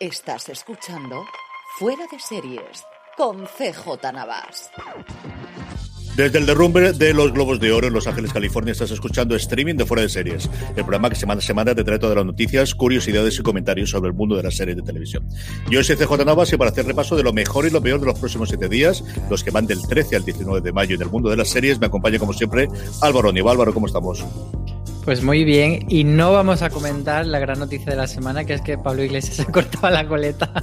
Estás escuchando Fuera de Series con CJ Navas. Desde el derrumbe de los Globos de Oro en Los Ángeles, California, estás escuchando streaming de Fuera de Series, el programa que semana a semana te trae todas las noticias, curiosidades y comentarios sobre el mundo de las series de televisión. Yo soy CJ Navas y para hacer repaso de lo mejor y lo peor de los próximos siete días, los que van del 13 al 19 de mayo en el mundo de las series, me acompaña como siempre Álvaro Niva. Álvaro, ¿cómo estamos? Pues muy bien, y no vamos a comentar la gran noticia de la semana, que es que Pablo Iglesias se cortaba la coleta.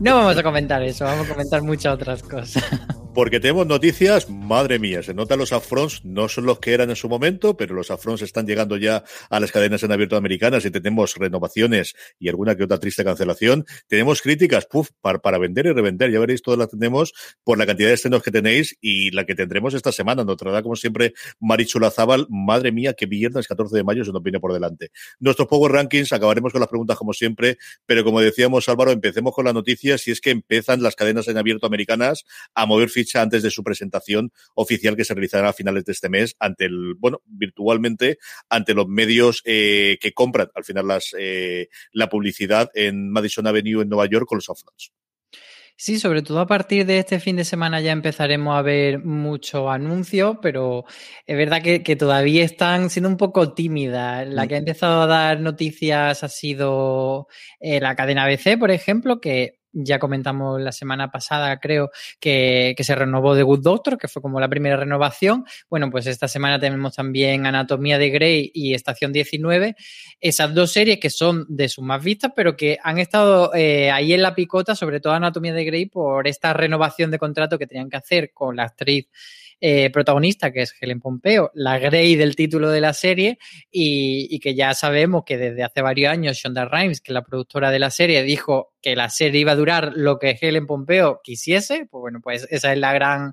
No vamos a comentar eso, vamos a comentar muchas otras cosas. Porque tenemos noticias, madre mía, se nota los afrons, no son los que eran en su momento, pero los afrons están llegando ya a las cadenas en abierto americanas y tenemos renovaciones y alguna que otra triste cancelación. Tenemos críticas, puf, para, vender y revender, ya veréis, todas las tenemos por la cantidad de estrenos que tenéis y la que tendremos esta semana. Nos traerá, como siempre, Marichu Lazábal, madre mía, que viernes 14 de mayo se nos viene por delante. Nuestros Power Rankings, acabaremos con las preguntas como siempre, pero como decíamos Álvaro, empecemos con las noticias y es que empiezan las cadenas en abierto americanas a mover antes de su presentación oficial que se realizará a finales de este mes ante el, bueno, virtualmente ante los medios eh, que compran al final las eh, la publicidad en Madison Avenue en Nueva York con los offloads. Sí, sobre todo a partir de este fin de semana ya empezaremos a ver mucho anuncio, pero es verdad que, que todavía están siendo un poco tímidas. La que ha empezado a dar noticias ha sido eh, la cadena ABC, por ejemplo, que ya comentamos la semana pasada, creo, que, que, se renovó The Good Doctor, que fue como la primera renovación. Bueno, pues esta semana tenemos también Anatomía de Grey y Estación 19. Esas dos series que son de sus más vistas, pero que han estado eh, ahí en la picota, sobre todo Anatomía de Grey, por esta renovación de contrato que tenían que hacer con la actriz eh, protagonista, que es Helen Pompeo, la Grey del título de la serie, y, y, que ya sabemos que desde hace varios años Shonda Rhimes, que es la productora de la serie, dijo que la serie iba a durar lo que Helen Pompeo quisiese. Pues bueno, pues esa es la gran.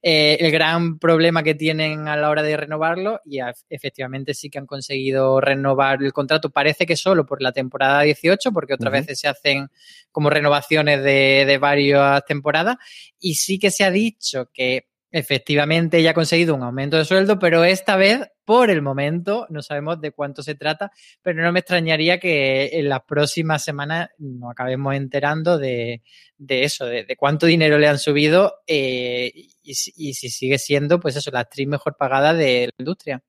Eh, el gran problema que tienen a la hora de renovarlo y efectivamente sí que han conseguido renovar el contrato. Parece que solo por la temporada 18, porque otras uh -huh. veces se hacen como renovaciones de, de varias temporadas. Y sí que se ha dicho que Efectivamente, ella ha conseguido un aumento de sueldo, pero esta vez, por el momento, no sabemos de cuánto se trata, pero no me extrañaría que en las próximas semanas nos acabemos enterando de, eso, de, de, cuánto dinero le han subido eh, y, y, si sigue siendo, pues eso, la actriz mejor pagada de la industria.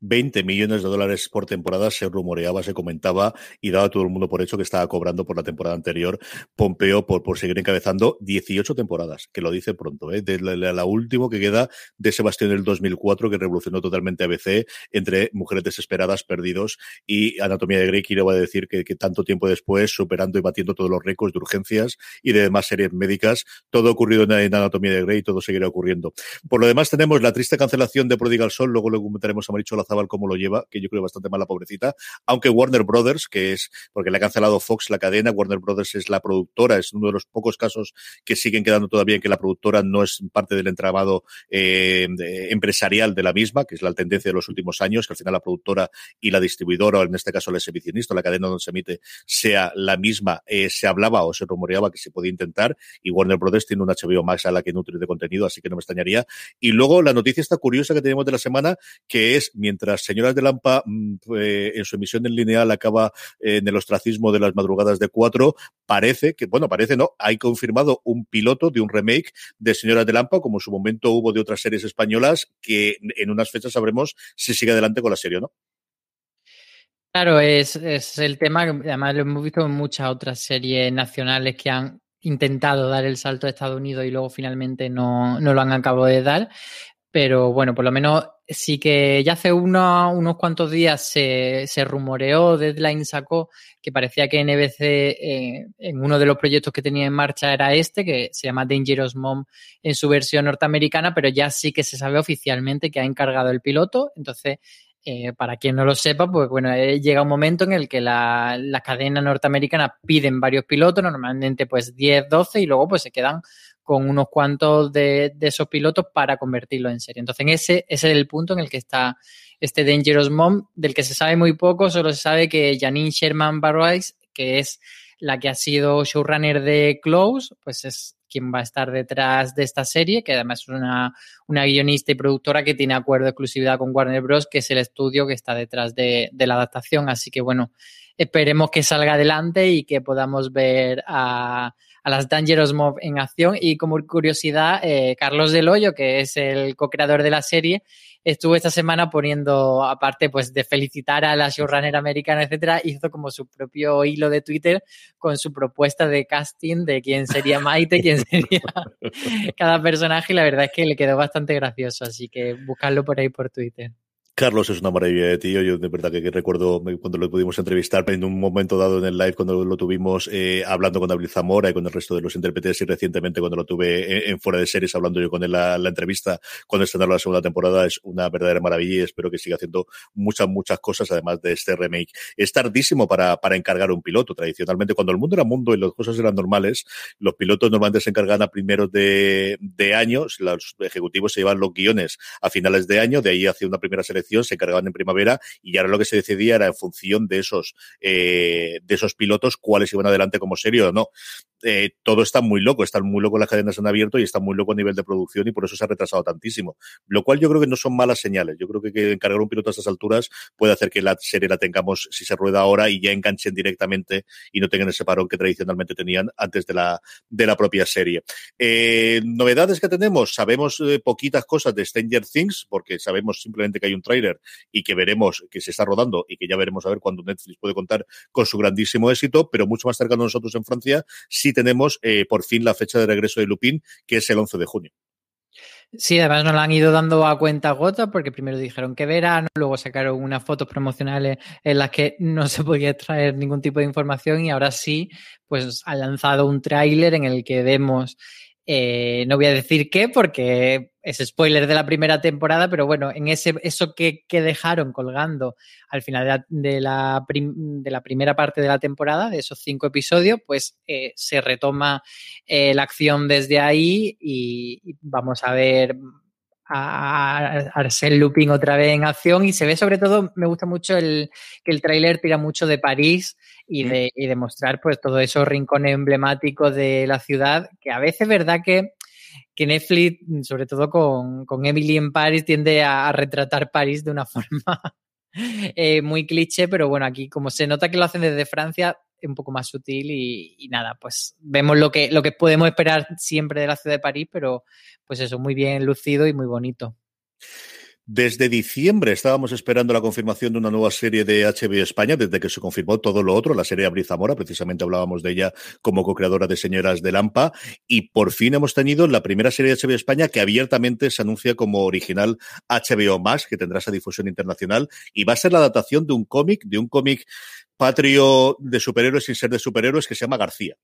20 millones de dólares por temporada se rumoreaba, se comentaba y daba todo el mundo por hecho que estaba cobrando por la temporada anterior Pompeo por, por seguir encabezando 18 temporadas, que lo dice pronto, ¿eh? de la, la, última que queda de Sebastián del 2004 que revolucionó totalmente ABC entre Mujeres Desesperadas, Perdidos y Anatomía de Grey, que iba a decir que, que, tanto tiempo después, superando y batiendo todos los récords de urgencias y de demás series médicas, todo ocurrido en, Anatomía de Grey y todo seguirá ocurriendo. Por lo demás tenemos la triste cancelación de Prodigal Sol, luego lo comentaremos a Chloe Cholazabal cómo lo lleva, que yo creo bastante mal la pobrecita, aunque Warner Brothers, que es, porque le ha cancelado Fox la cadena, Warner Brothers es la productora, es uno de los pocos casos que siguen quedando todavía en que la productora no es parte del entramado eh, empresarial de la misma, que es la tendencia de los últimos años, que al final la productora y la distribuidora, o en este caso el exhibicionista, la cadena donde se emite, sea la misma, eh, se hablaba o se rumoreaba que se podía intentar, y Warner Brothers tiene un HBO Max a la que nutre de contenido, así que no me extrañaría. Y luego la noticia está curiosa que tenemos de la semana, que es mientras Señoras de Lampa mm, eh, en su emisión en lineal acaba en el ostracismo de las madrugadas de cuatro, parece que, bueno, parece no, hay confirmado un piloto de un remake de Señoras de Lampa, como en su momento hubo de otras series españolas, que en unas fechas sabremos si sigue adelante con la serie o no. Claro, es, es el tema, además lo hemos visto en muchas otras series nacionales que han intentado dar el salto a Estados Unidos y luego finalmente no, no lo han acabado de dar. Pero bueno, por lo menos sí que ya hace unos cuantos días se, se, rumoreó, Deadline sacó que parecía que NBC eh, en uno de los proyectos que tenía en marcha era este, que se llama Dangerous Mom en su versión norteamericana, pero ya sí que se sabe oficialmente que ha encargado el piloto. Entonces, eh, para quien no lo sepa, pues bueno, eh, llega un momento en el que las la cadenas norteamericanas piden varios pilotos, normalmente pues 10, 12, y luego pues se quedan con unos cuantos de, esos pilotos para convertirlo en serie. Entonces, ese, es el punto en el que está este Dangerous Mom, del que se sabe muy poco, solo se sabe que Janine Sherman Barrois, que es la que ha sido showrunner de Close, pues es quien va a estar detrás de esta serie, que además es una, una guionista y productora que tiene acuerdo de exclusividad con Warner Bros., que es el estudio que está detrás de, de la adaptación. Así que bueno, esperemos que salga adelante y que podamos ver a, a las Dangerous Mob en acción. Y como curiosidad, eh, Carlos Del Hoyo, que es el co-creador de la serie, estuvo esta semana poniendo, aparte pues de felicitar a la showrunner americana, etcétera, hizo como su propio hilo de Twitter con su propuesta de casting de quién sería Maite, quién sería cada personaje y la verdad es que le quedó bastante gracioso, así que buscarlo por ahí por Twitter. Carlos es una maravilla de tío. Yo de verdad que, recuerdo cuando lo pudimos entrevistar en un momento dado en el live, cuando lo tuvimos eh, hablando con David Zamora y con el resto de los intérpretes y recientemente cuando lo tuve en, fuera de series hablando yo con él la, la entrevista cuando estrenaron la segunda temporada. Es una verdadera maravilla y espero que siga haciendo muchas, muchas cosas además de este remake. Es tardísimo para, para encargar un piloto. Tradicionalmente, cuando el mundo era mundo y las cosas eran normales, los pilotos normalmente se encargan a primeros de, de años. Los ejecutivos se llevan los guiones a finales de año, de ahí hacia una primera selección se encargaban en primavera y ahora lo que se decidía era en función de esos, eh, de esos pilotos cuáles iban adelante como serio o no. Eh, todo está muy loco, están muy locos las cadenas en abierto y está muy loco a nivel de producción y por eso se ha retrasado tantísimo. Lo cual yo creo que no son malas señales. Yo creo que, que encargar un piloto a estas alturas puede hacer que la serie la tengamos, si se rueda ahora, y ya enganchen directamente y no tengan ese parón que tradicionalmente tenían antes de la, de la propia serie. Eh, novedades que tenemos, sabemos eh, poquitas cosas de Stranger Things, porque sabemos simplemente que hay un tráiler y que veremos que se está rodando y que ya veremos a ver cuándo Netflix puede contar con su grandísimo éxito, pero mucho más cercano a nosotros en Francia, sí tenemos eh, por fin la fecha de regreso de Lupin, que es el 11 de junio. Sí, además nos la han ido dando a cuenta gota porque primero dijeron que verano, luego sacaron unas fotos promocionales en las que no se podía extraer ningún tipo de información y ahora sí, pues han lanzado un tráiler en el que vemos eh, no voy a decir qué porque es spoiler de la primera temporada, pero bueno, en ese, eso que, que dejaron colgando al final de la, de la, primera parte de la temporada, de esos cinco episodios, pues eh, se retoma eh, la acción desde ahí y, y vamos a ver a Arsène Lupin otra vez en acción y se ve sobre todo, me gusta mucho el, que el tráiler tira mucho de París y de, y de mostrar pues todos esos rincones emblemáticos de la ciudad, que a veces es verdad que, que Netflix, sobre todo con, con Emily en París, tiende a, retratar París de una forma eh, muy cliché, pero bueno, aquí como se nota que lo hacen desde Francia, un poco más sutil y, y, nada, pues vemos lo que, lo que podemos esperar siempre de la ciudad de París, pero pues eso, muy bien lucido y muy bonito. Desde diciembre estábamos esperando la confirmación de una nueva serie de HBO España, desde que se confirmó todo lo otro, la serie Abril Zamora, precisamente hablábamos de ella como co-creadora de Señoras de Lampa, y por fin hemos tenido la primera serie de HBO España que abiertamente se anuncia como original HBO Max, que tendrá esa difusión internacional, y va a ser la adaptación de un cómic, de un cómic patrio de superhéroes sin ser de superhéroes que se llama García.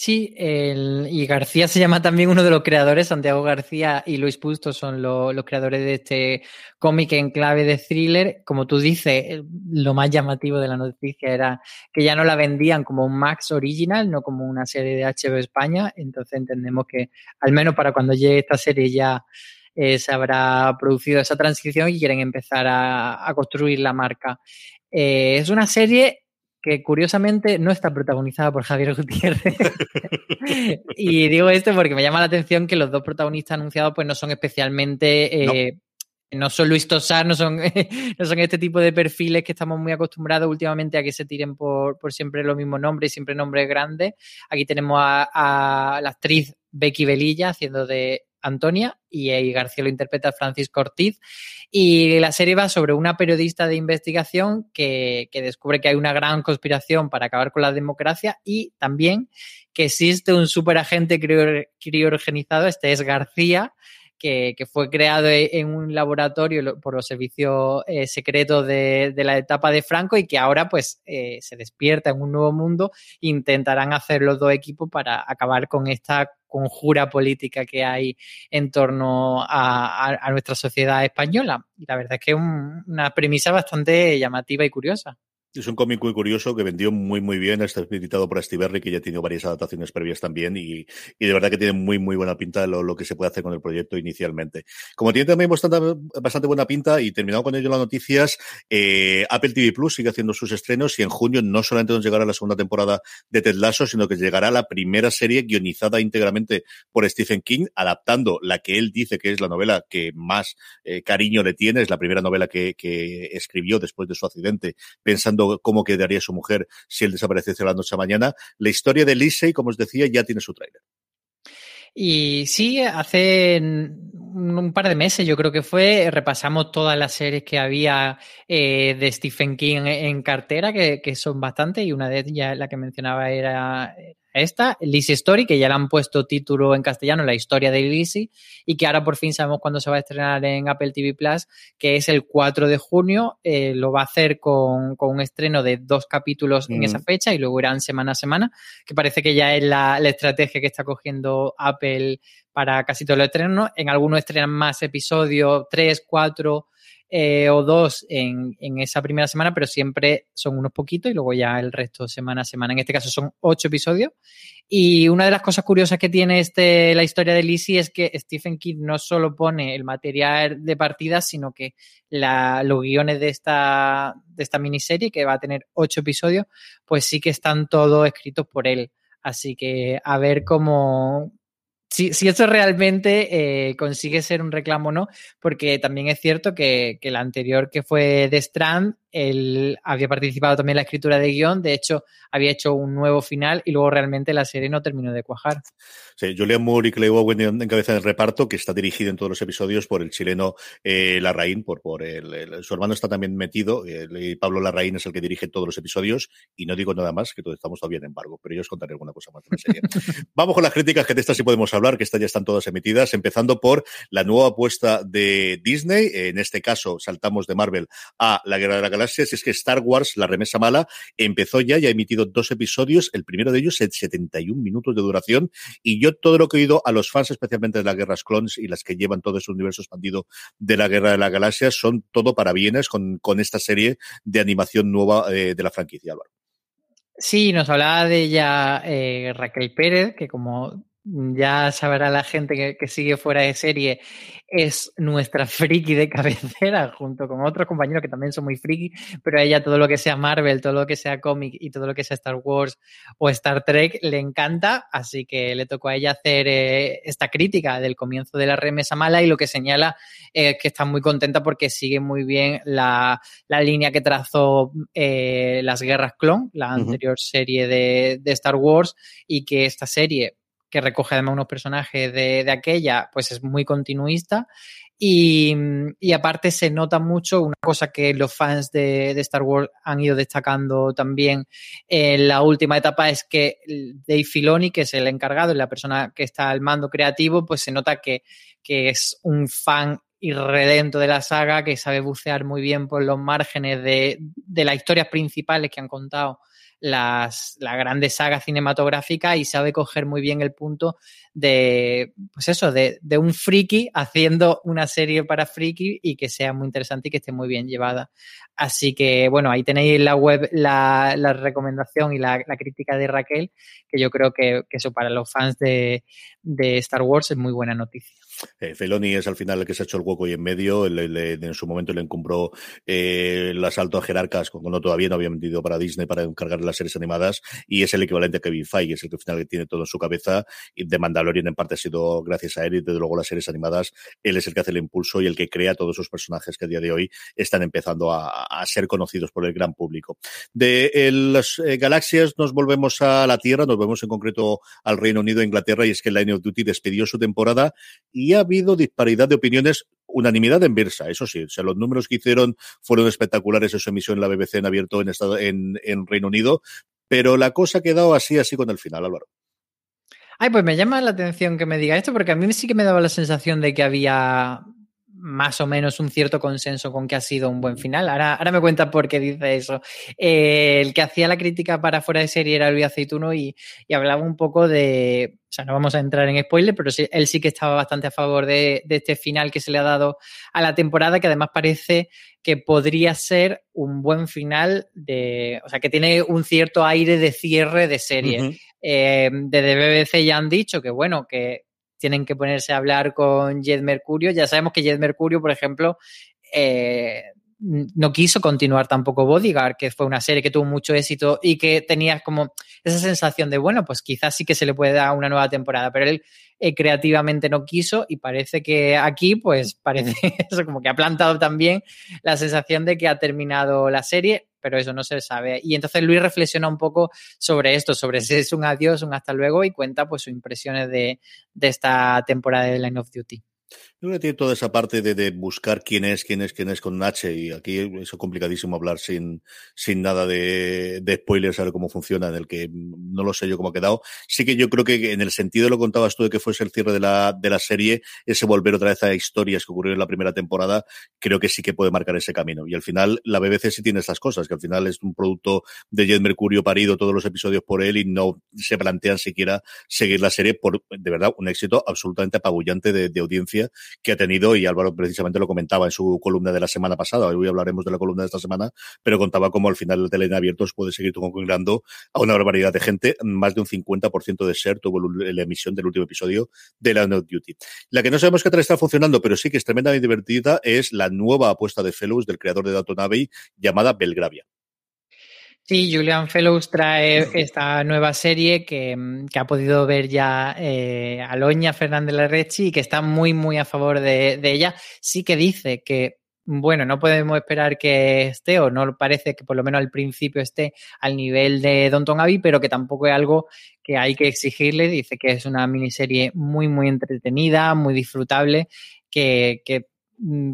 Sí, el, y García se llama también uno de los creadores, Santiago García y Luis Pusto son lo, los creadores de este cómic en clave de thriller. Como tú dices, lo más llamativo de la noticia era que ya no la vendían como un Max Original, no como una serie de HBO España. Entonces entendemos que al menos para cuando llegue esta serie ya eh, se habrá producido esa transición y quieren empezar a, a construir la marca. Eh, es una serie que curiosamente no está protagonizada por Javier Gutiérrez. y digo esto porque me llama la atención que los dos protagonistas anunciados pues no son especialmente... Eh, no. son Luis Tosar, no son, no son este tipo de perfiles que estamos muy acostumbrados últimamente a que se tiren por, por siempre los mismos nombres y siempre nombres grandes. Aquí tenemos a, a la actriz Becky Velilla haciendo de Antonia y García lo interpreta Francisco Ortiz. Y la serie va sobre una periodista de investigación que, que, descubre que hay una gran conspiración para acabar con la democracia y también que existe un superagente criorgenizado, este es García, que, que, fue creado e, en un laboratorio por los servicios eh, secretos de, de, la etapa de Franco y que ahora pues eh, se despierta en un nuevo mundo. Intentarán hacer los dos equipos para acabar con esta conjura política que hay en torno a, nuestra sociedad española. Y la verdad es que es un, una premisa bastante llamativa y curiosa. Es un cómic muy curioso que vendió muy, muy bien. Está editado por Steve Berry, que ya tenido varias adaptaciones previas también. Y, y de verdad que tiene muy, muy buena pinta lo, lo, que se puede hacer con el proyecto inicialmente. Como tiene también bastante, bastante buena pinta y terminado con ello las noticias, eh, Apple TV Plus sigue haciendo sus estrenos y en junio no solamente nos llegará la segunda temporada de Ted Lasso, sino que llegará la primera serie guionizada íntegramente por Stephen King, adaptando la que él dice que es la novela que más eh, cariño le tiene. Es la primera novela que, que escribió después de su accidente, pensando cómo quedaría su mujer si él desapareciese la noche a mañana. La historia de Lisey, como os decía, ya tiene su tráiler. Y sí, hace un par de meses yo creo que fue, repasamos todas las series que había eh, de Stephen King en cartera, que, que, son bastantes, y una de ellas, la que mencionaba, era esta, Lizzie Story, que ya le han puesto título en castellano, La historia de Lizzie, y que ahora por fin sabemos cuándo se va a estrenar en Apple TV Plus, que es el 4 de junio. Eh, lo va a hacer con, con, un estreno de dos capítulos mm. en esa fecha y luego irán semana a semana, que parece que ya es la, la estrategia que está cogiendo Apple para casi todos los estrenos. En algunos estrenan más episodios, tres, cuatro eh, o dos en, en, esa primera semana, pero siempre son unos poquitos y luego ya el resto semana a semana. En este caso son ocho episodios. Y una de las cosas curiosas que tiene este, la historia de Lizzie es que Stephen King no solo pone el material de partida, sino que la, los guiones de esta, de esta miniserie, que va a tener ocho episodios, pues sí que están todos escritos por él. Así que a ver cómo, si, si esto realmente eh, consigue ser un reclamo o no, porque también es cierto que, que la anterior que fue de Strand él había participado también en la escritura de guion, de hecho había hecho un nuevo final y luego realmente la serie no terminó de cuajar. Sí, Julian Moore y Clay Owen en cabeza del reparto, que está dirigido en todos los episodios por el chileno eh, Larraín, por, por el, el, su hermano está también metido, el, Pablo Larraín es el que dirige todos los episodios y no digo nada más, que todos estamos todavía en embargo, pero yo os contaré alguna cosa más de la serie. Vamos con las críticas, que de estas sí podemos hablar, que estas ya están todas emitidas, empezando por la nueva apuesta de Disney, en este caso saltamos de Marvel a la Guerra de la Galaxias, es que Star Wars, la remesa mala, empezó ya y ha emitido dos episodios, el primero de ellos en 71 minutos de duración, y yo todo lo que he oído a los fans, especialmente de las guerras clones y las que llevan todo ese universo expandido de la Guerra de la Galaxia, son todo para bienes con, con esta serie de animación nueva eh, de la franquicia, Álvaro. Sí, nos hablaba de ella eh, Raquel Pérez, que como ya sabrá la gente que, que, sigue fuera de serie, es nuestra friki de cabecera, junto con otros compañeros que también son muy friki, pero a ella todo lo que sea Marvel, todo lo que sea cómic y todo lo que sea Star Wars o Star Trek le encanta, así que le tocó a ella hacer eh, esta crítica del comienzo de la remesa mala y lo que señala es eh, que está muy contenta porque sigue muy bien la, la línea que trazó eh, las guerras clon, la anterior uh -huh. serie de, de Star Wars, y que esta serie que recoge además unos personajes de, de aquella, pues es muy continuista. Y, y, aparte se nota mucho una cosa que los fans de, de, Star Wars han ido destacando también en la última etapa es que Dave Filoni, que es el encargado, la persona que está al mando creativo, pues se nota que, que es un fan irredento de la saga, que sabe bucear muy bien por los márgenes de, de las historias principales que han contado las, las grandes sagas cinematográficas y sabe coger muy bien el punto de, pues eso, de, de, un friki haciendo una serie para friki y que sea muy interesante y que esté muy bien llevada. Así que, bueno, ahí tenéis en la web la, la recomendación y la, la, crítica de Raquel, que yo creo que, que eso para los fans de, de Star Wars es muy buena noticia. Eh, Feloni es al final el que se ha hecho el hueco y en medio. Le, le, en su momento le encumbró eh, el asalto a jerarcas cuando todavía no había vendido para Disney para encargar las series animadas y es el equivalente a Kevin Feige, es el que al tiene todo en su cabeza y de Mandalorian en parte ha sido gracias a él y desde luego las series animadas él es el que hace el impulso y el que crea todos esos personajes que a día de hoy están empezando a, ser conocidos por el gran público. De el, las eh, galaxias nos volvemos a la Tierra, nos vemos en concreto al Reino Unido Inglaterra y es que Line of Duty despidió su temporada y ha habido disparidad de opiniones unanimidad en Versa, eso sí, o sea, los números que hicieron fueron espectaculares en su emisión en la BBC en abierto en, estado, en, en Reino Unido, pero la cosa ha quedado así, así con el final, Álvaro. Ay, pues me llama la atención que me diga esto, porque a mí sí que me daba la sensación de que había más o menos un cierto consenso con que ha sido un buen final. Ahora, ahora me cuenta por qué dice eso. Eh, el que hacía la crítica para fuera de serie era Luis Aceituno y, y, hablaba un poco de. O sea, no vamos a entrar en spoiler, pero sí, él sí que estaba bastante a favor de, de, este final que se le ha dado a la temporada, que además parece que podría ser un buen final de. O sea, que tiene un cierto aire de cierre de serie. Uh -huh. eh, desde BBC ya han dicho que, bueno, que tienen que ponerse a hablar con Jet Mercurio. Ya sabemos que Jet Mercurio, por ejemplo, eh, no quiso continuar tampoco Bodyguard, que fue una serie que tuvo mucho éxito y que tenía como esa sensación de, bueno, pues quizás sí que se le puede dar una nueva temporada, pero él eh, creativamente no quiso y parece que aquí, pues parece eso, como que ha plantado también la sensación de que ha terminado la serie, pero eso no se sabe. Y entonces Luis reflexiona un poco sobre esto, sobre si es un adiós, un hasta luego y cuenta pues sus impresiones de, de esta temporada de Line of Duty. Yo creo que tiene toda esa parte de, de, buscar quién es, quién es, quién es con H, y aquí es complicadísimo hablar sin, sin nada de, de spoilers, saber cómo funciona, en el que no lo sé yo cómo ha quedado. Sí que yo creo que en el sentido lo contabas tú de que fuese el cierre de la, de la serie, ese volver otra vez a historias que ocurrieron en la primera temporada, creo que sí que puede marcar ese camino. Y al final, la BBC sí tiene estas cosas, que al final es un producto de Jet Mercurio parido todos los episodios por él y no se plantean siquiera seguir la serie por, de verdad, un éxito absolutamente apabullante de, de audiencia que ha tenido, y Álvaro precisamente lo comentaba en su columna de la semana pasada, hoy hablaremos de la columna de esta semana, pero contaba cómo al final el tele abiertos puede seguir congregando a una barbaridad de gente, más de un 50% de ser tuvo la emisión del último episodio de la of Duty. La que no sabemos qué tal está funcionando, pero sí que es tremendamente divertida, es la nueva apuesta de Fellows del creador de Downton Abbey llamada Belgravia. Sí, Julian Fellows trae esta nueva serie que, que ha podido ver ya eh, Aloña Fernández Larrechi y que está muy, muy a favor de, de, ella. Sí que dice que, bueno, no podemos esperar que esté, o no parece que por lo menos al principio esté al nivel de Donton Abbey, pero que tampoco es algo que hay que exigirle. Dice que es una miniserie muy, muy entretenida, muy disfrutable, que, que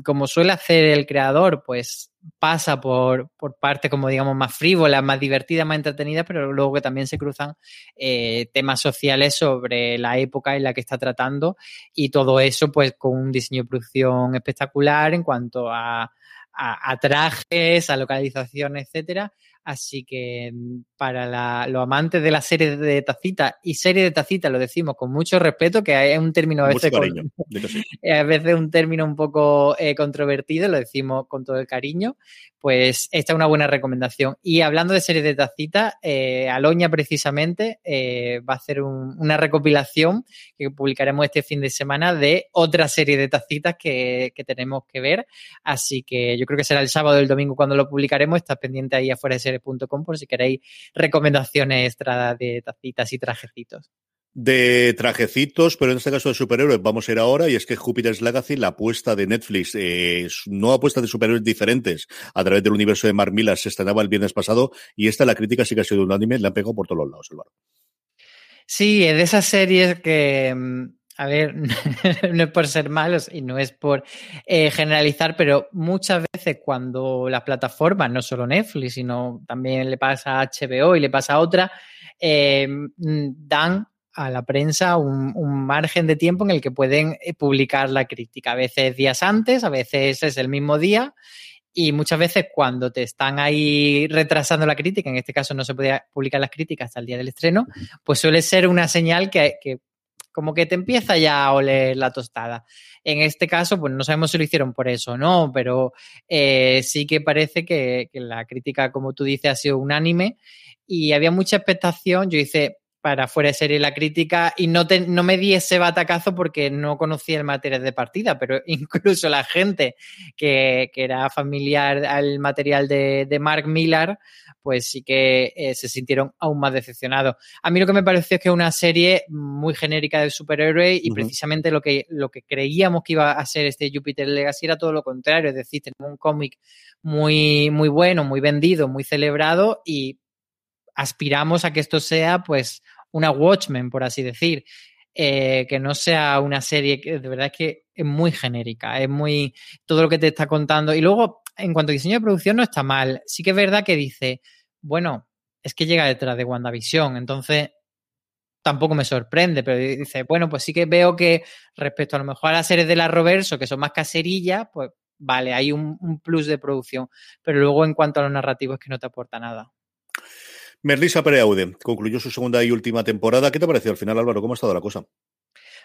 como suele hacer el creador, pues pasa por, por parte, como digamos, más frívola, más divertida, más entretenida, pero luego que también se cruzan eh, temas sociales sobre la época en la que está tratando y todo eso, pues con un diseño de producción espectacular en cuanto a, a, a trajes, a localización, etcétera. Así que para la, los amantes de la serie de tacita y serie de tacita lo decimos con mucho respeto, que es un término a veces, con, sí. a veces un término un poco eh, controvertido, lo decimos con todo el cariño, pues esta es una buena recomendación. Y hablando de serie de tacita, eh, Aloña precisamente eh, va a hacer un, una recopilación que publicaremos este fin de semana de otra serie de tacitas que, que, tenemos que ver. Así que yo creo que será el sábado o el domingo cuando lo publicaremos. Está pendiente ahí afuera de serie.com por si queréis recomendaciones extra de tacitas y trajecitos de trajecitos, pero en este caso de superhéroes vamos a ir ahora y es que Jupiter's Legacy, la apuesta de Netflix, eh, no apuesta de superhéroes diferentes a través del universo de Mark Millar se estrenaba el viernes pasado y esta la crítica sí que ha sido unánime, la han pegado por todos los lados, Álvaro. Sí, de esas series que, a ver, no es por ser malos y no es por eh, generalizar, pero muchas veces cuando las plataformas, no solo Netflix, sino también le pasa a HBO y le pasa a otra, eh, dan a la prensa un, margen de tiempo en el que pueden publicar la crítica. A veces días antes, a veces es el mismo día Y muchas veces cuando te están ahí retrasando la crítica, en este caso no se podía publicar las críticas hasta el día del estreno, pues suele ser una señal que, que como que te empieza ya a oler la tostada. En este caso, pues no sabemos si lo hicieron por eso o no, pero eh, sí que parece que, que, la crítica, como tú dices, ha sido unánime y había mucha expectación. Yo hice para fuera de serie la crítica y no, te, no me di ese batacazo porque no conocía el material de partida, pero incluso la gente que, que era familiar al material de, de Mark Millar, pues sí que eh, se sintieron aún más decepcionados. A mí lo que me pareció es que es una serie muy genérica de superhéroe y uh -huh. precisamente lo que, lo que creíamos que iba a ser este Jupiter Legacy era todo lo contrario, es decir, tenemos un cómic muy, muy bueno, muy vendido, muy celebrado y aspiramos a que esto sea pues una Watchmen, por así decir. Eh, que no sea una serie que de verdad es que es muy genérica, es muy todo lo que te está contando. Y luego, en cuanto a diseño de producción, no está mal. Sí que es verdad que dice, bueno, es que llega detrás de WandaVision, entonces tampoco me sorprende, pero dice, bueno, pues sí que veo que respecto a lo mejor a las series de la Roverso, que son más caserillas, pues vale, hay un, un plus de producción, pero luego en cuanto a lo narrativo es que no te aporta nada. Merlisa Pereaude concluyó su segunda y última temporada. ¿Qué te pareció al final, Álvaro? ¿Cómo ha estado la cosa?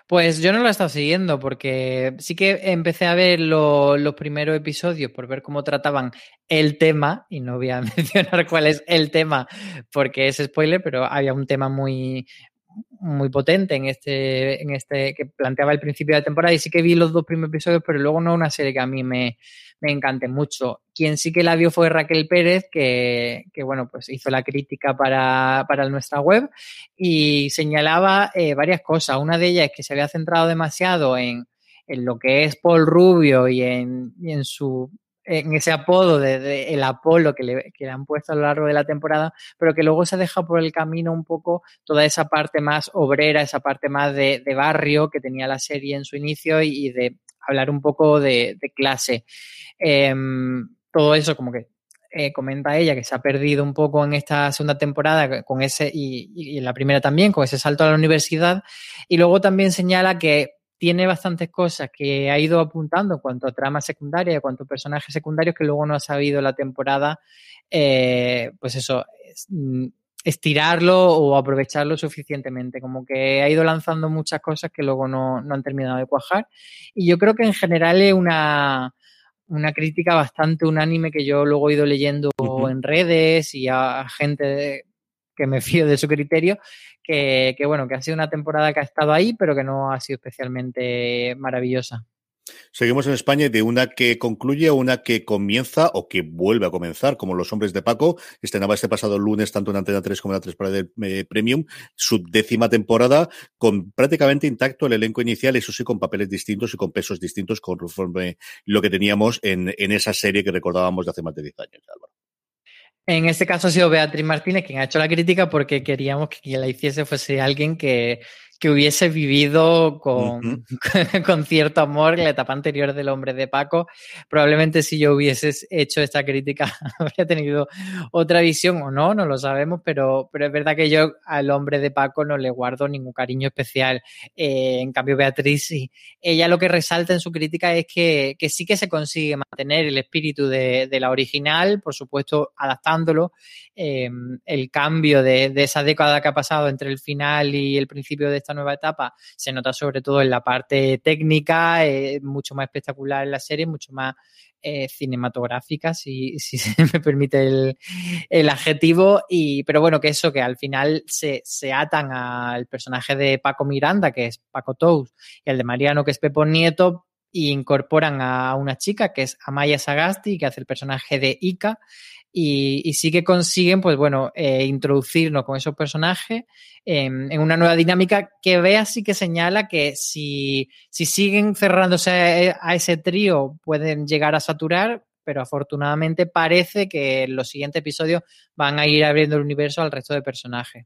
Pues yo no lo he estado siguiendo porque sí que empecé a ver lo, los primeros episodios por ver cómo trataban el tema, y no voy a mencionar cuál es el tema porque es spoiler, pero había un tema muy, muy potente en este, en este que planteaba el principio de la temporada y sí que vi los dos primeros episodios, pero luego no una serie que a mí me, me encante mucho. Quien sí que la vio fue Raquel Pérez, que, que bueno, pues hizo la crítica para, para nuestra web y señalaba eh, varias cosas. Una de ellas es que se había centrado demasiado en, en lo que es Paul Rubio y en, y en su en ese apodo de, el Apolo que le, que le, han puesto a lo largo de la temporada, pero que luego se deja por el camino un poco toda esa parte más obrera, esa parte más de, barrio que tenía la serie en su inicio y, de hablar un poco de, clase. Eh, todo eso como que eh, comenta ella que se ha perdido un poco en esta segunda temporada con ese y, en la primera también con ese salto a la universidad y luego también señala que tiene bastantes cosas que ha ido apuntando en cuanto a trama secundaria, en cuanto a personajes secundarios que luego no ha sabido la temporada, eh, pues eso, mm, estirarlo o aprovecharlo suficientemente. Como que ha ido lanzando muchas cosas que luego no, no han terminado de cuajar. Y yo creo que en general es una, una crítica bastante unánime que yo luego he ido leyendo uh -huh. en redes y a gente de, que me fío de su criterio, que, bueno, que ha sido una temporada que ha estado ahí, pero que no ha sido especialmente maravillosa. Seguimos en España de una que concluye una que comienza o que vuelve a comenzar, como Los Hombres de Paco. Estrenaba este pasado lunes tanto en Antena 3 como en la 3 para el Premium, su décima temporada, con prácticamente intacto el elenco inicial, eso sí, con papeles distintos y con pesos distintos conforme lo que teníamos en, en esa serie que recordábamos de hace más de 10 años, Álvaro. En este caso ha sido Beatriz Martínez quien ha hecho la crítica porque queríamos que quien la hiciese fuese alguien que, que hubiese vivido con, uh -huh. con, cierto amor la etapa anterior del hombre de Paco. Probablemente si yo hubiese hecho esta crítica habría tenido otra visión o no, no lo sabemos, pero, pero es verdad que yo al hombre de Paco no le guardo ningún cariño especial. Eh, en cambio, Beatriz sí. Ella lo que resalta en su crítica es que, que sí que se consigue mantener el espíritu de, de la original, por supuesto, adaptándolo. Eh, el cambio de, de esa década que ha pasado entre el final y el principio de esta nueva etapa se nota sobre todo en la parte técnica, eh, mucho más espectacular en la serie, mucho más eh, cinematográfica, si, si, se me permite el, el, adjetivo. Y, pero bueno, que eso, que al final se, se atan al personaje de Paco Miranda, que es Paco Tous, y el de Mariano, que es Pepo Nieto, y incorporan a una chica que es Amaya Sagasti, que hace el personaje de Ica, y, sí que consiguen, pues bueno, eh, introducirnos con esos personajes en una nueva dinámica que vea sí que señala que si, si siguen cerrándose a, a ese trío pueden llegar a saturar, pero afortunadamente parece que los siguientes episodios van a ir abriendo el universo al resto de personajes.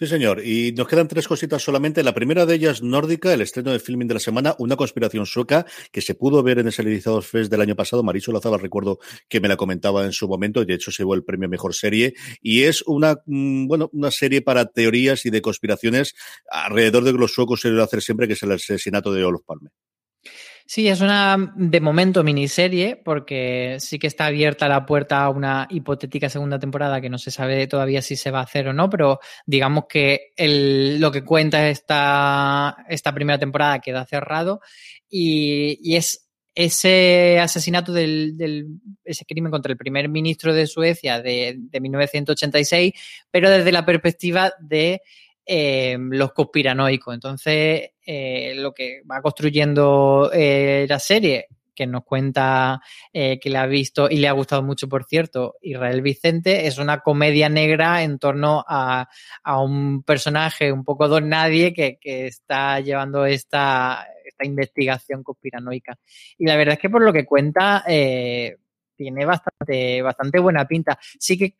Sí, señor. Y nos quedan tres cositas solamente. La primera de ellas, nórdica, el estreno de filming de la semana, una conspiración sueca que se pudo ver en el Serializados Fest del año pasado. Marisol Lazaba, recuerdo que me la comentaba en su momento, de hecho se llevó el premio Mejor Serie. Y es una, mm, bueno, una serie para teorías y de conspiraciones alrededor de que los suecos se hacer siempre, que es el asesinato de Olof Palme. Sí, es una, de momento, miniserie, porque sí que está abierta la puerta a una hipotética segunda temporada que no se sabe todavía si se va a hacer o no, pero digamos que el, lo que cuenta esta, esta primera temporada queda cerrado y, y es ese asesinato del, del, ese crimen contra el primer ministro de Suecia de, de 1986, pero desde la perspectiva de eh, los conspiranoicos. Entonces, eh, lo que va construyendo eh, la serie, que nos cuenta eh, que le ha visto y le ha gustado mucho, por cierto, Israel Vicente, es una comedia negra en torno a, a un personaje un poco don nadie que, que está llevando esta, esta, investigación conspiranoica. Y la verdad es que por lo que cuenta, tiene bastante, bastante buena pinta. Sí que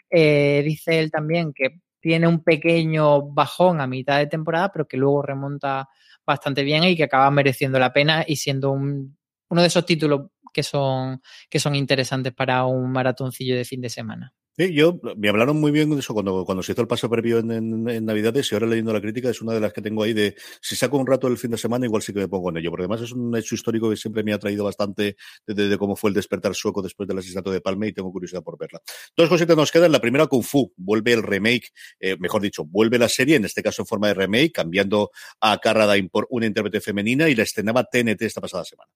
dice él también que tiene un pequeño bajón a mitad de temporada, pero que luego remonta bastante bien y que acaba mereciendo la pena y siendo un, uno de esos títulos que son, que son interesantes para un maratoncillo de fin de semana. Sí, yo me hablaron muy bien de eso cuando, cuando se hizo el paso previo en, Navidades y ahora leyendo la crítica es una de las que tengo ahí de si saco un rato del fin de semana igual sí que me pongo en ello, porque además es un hecho histórico que siempre me ha traído bastante de, de, de cómo fue el despertar sueco después del asesinato de Palme y tengo curiosidad por verla. Dos cositas nos quedan. La primera, Kung Fu. Vuelve el remake, eh, mejor dicho, vuelve la serie, en este caso en forma de remake, cambiando a Carradine por una intérprete femenina y la estrenaba TNT esta pasada semana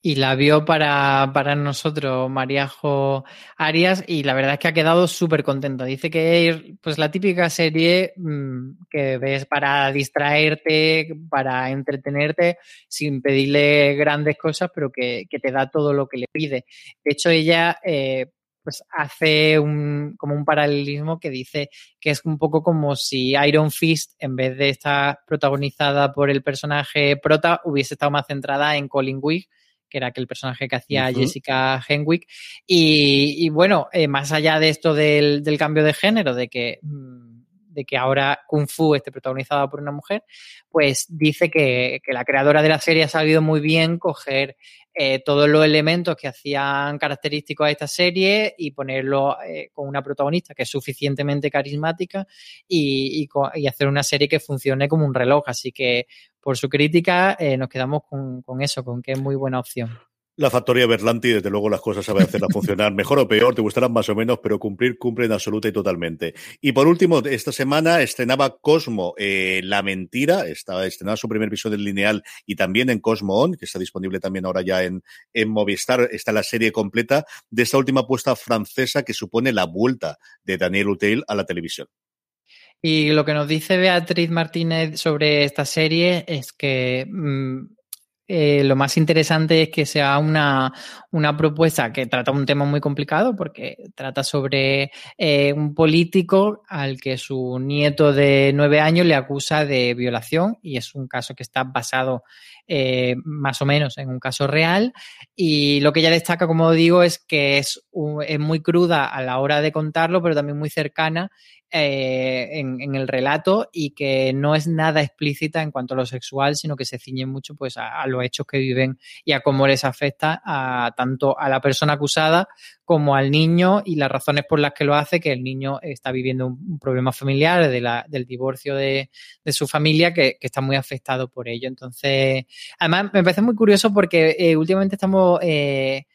y la vio para, para nosotros Mariajo Arias y la verdad es que ha quedado súper contento. Dice que es pues la típica serie mmm, que ves para distraerte, para entretenerte, sin pedirle grandes cosas, pero que, que te da todo lo que le pide. De hecho, ella eh, pues hace un, como un paralelismo que dice que es un poco como si Iron Fist, en vez de estar protagonizada por el personaje prota, hubiese estado más centrada en Colin Wig, que era aquel personaje que hacía uh -huh. Jessica Henwick. Y, y bueno, eh, más allá de esto del, del, cambio de género, de que, de que ahora Kung Fu esté protagonizada por una mujer, pues dice que, que la creadora de la serie ha sabido muy bien coger eh, todos los elementos que hacían característicos a esta serie y ponerlo eh, con una protagonista que es suficientemente carismática y, y, y, hacer una serie que funcione como un reloj. Así que por su crítica eh, nos quedamos con, eso, con que es muy buena opción. La factoría Berlanti, desde luego, las cosas sabe hacerlas funcionar mejor o peor, te gustarán más o menos, pero cumplir cumplen absoluta y totalmente. Y por último, esta semana estrenaba Cosmo, eh, La Mentira, estaba estrenada su primer episodio en lineal y también en Cosmo On, que está disponible también ahora ya en, en Movistar, está la serie completa de esta última apuesta francesa que supone la vuelta de Daniel Uteil a la televisión. Y lo que nos dice Beatriz Martínez sobre esta serie es que mmm, eh, lo más interesante es que sea una, una, propuesta que trata un tema muy complicado porque trata sobre eh, un político al que su nieto de nueve años le acusa de violación y es un caso que está basado eh, más o menos en un caso real. Y lo que ella destaca, como digo, es que es, un, es muy cruda a la hora de contarlo, pero también muy cercana eh, en, el relato y que no es nada explícita en cuanto a lo sexual, sino que se ciñe mucho pues a, a, los hechos que viven y a cómo les afecta a tanto a la persona acusada como al niño y las razones por las que lo hace, que el niño está viviendo un, problema familiar del divorcio de, de su familia que, que, está muy afectado por ello. Entonces, además me parece muy curioso porque eh, últimamente estamos... Eh,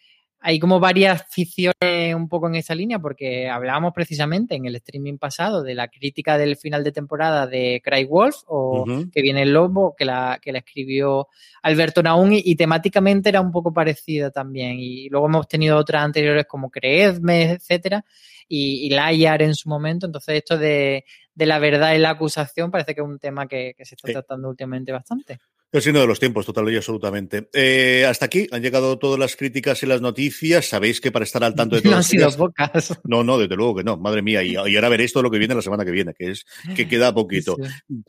hay como varias ficciones un poco en esa línea, porque hablábamos precisamente en el streaming pasado de la crítica del final de temporada de Cry Wolf, o uh -huh. que viene el lobo, que la, que la escribió Alberto Naún, y, y, temáticamente era un poco parecida también. Y luego hemos tenido otras anteriores como Creedme, etcétera, y, y Layar en su momento. Entonces, esto de, de la verdad y la acusación parece que es un tema que, que se está tratando últimamente bastante. El signo de los tiempos, total y absolutamente. Eh, hasta aquí han llegado todas las críticas y las noticias. Sabéis que para estar al tanto de todo. No han sido pocas. No, no, desde luego que no. Madre mía. Y, ahora veréis todo lo que viene la semana que viene, que es que queda poquito.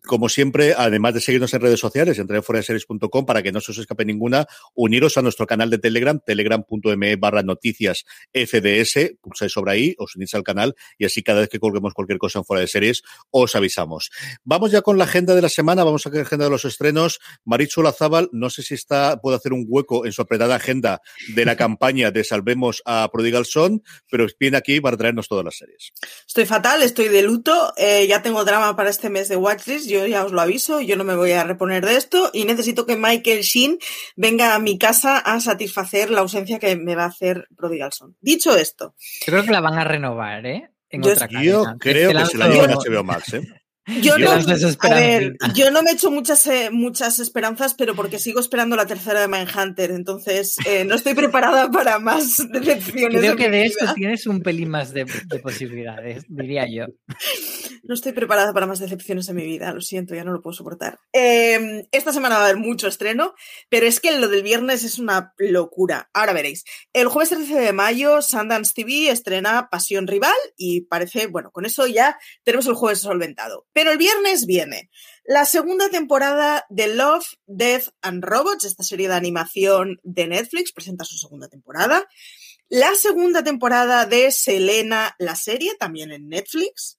Como siempre, además de seguirnos en redes sociales, entrad en foraseries.com para que no se os escape ninguna. Uniros a nuestro canal de Telegram, telegram.me barra noticias FDS. Pulsáis sobre ahí, os unís al canal y así cada vez que colguemos cualquier cosa en fuera de series, os avisamos. Vamos ya con la agenda de la semana. Vamos a la agenda de los estrenos. Marichu Lazábal, no sé si está, puede hacer un hueco en su apretada agenda de la campaña de Salvemos a Prodigal Son, pero viene aquí para traernos todas las series. Estoy fatal, estoy de luto, eh, ya tengo drama para este mes de Watchlist, yo ya os lo aviso, yo no me voy a reponer de esto y necesito que Michael Sheen venga a mi casa a satisfacer la ausencia que me va a hacer Prodigal Son. Dicho esto. Creo que la van a renovar, ¿eh? En yo, otra yo creo que se la llevan a HBO Max, ¿eh? Yo no, a ver, yo no me he hecho muchas, eh, muchas esperanzas, pero porque sigo esperando la tercera de Mindhunter, entonces eh, no estoy preparada para más decepciones. Creo que de esto tienes un pelín más de, posibilidades, diría yo. No estoy preparada para más decepciones en mi vida, lo siento, ya no lo puedo soportar. Em, esta semana va a haber mucho estreno, pero es que lo del viernes es una locura. Ahora veréis. El jueves 13 de mayo, Sundance TV estrena Pasión Rival y parece, bueno, con eso ya tenemos el jueves solventado. Pero el viernes viene la segunda temporada de Love, Death and Robots, esta serie de animación de Netflix, presenta su segunda temporada. La segunda temporada de Selena, la serie, también en Netflix.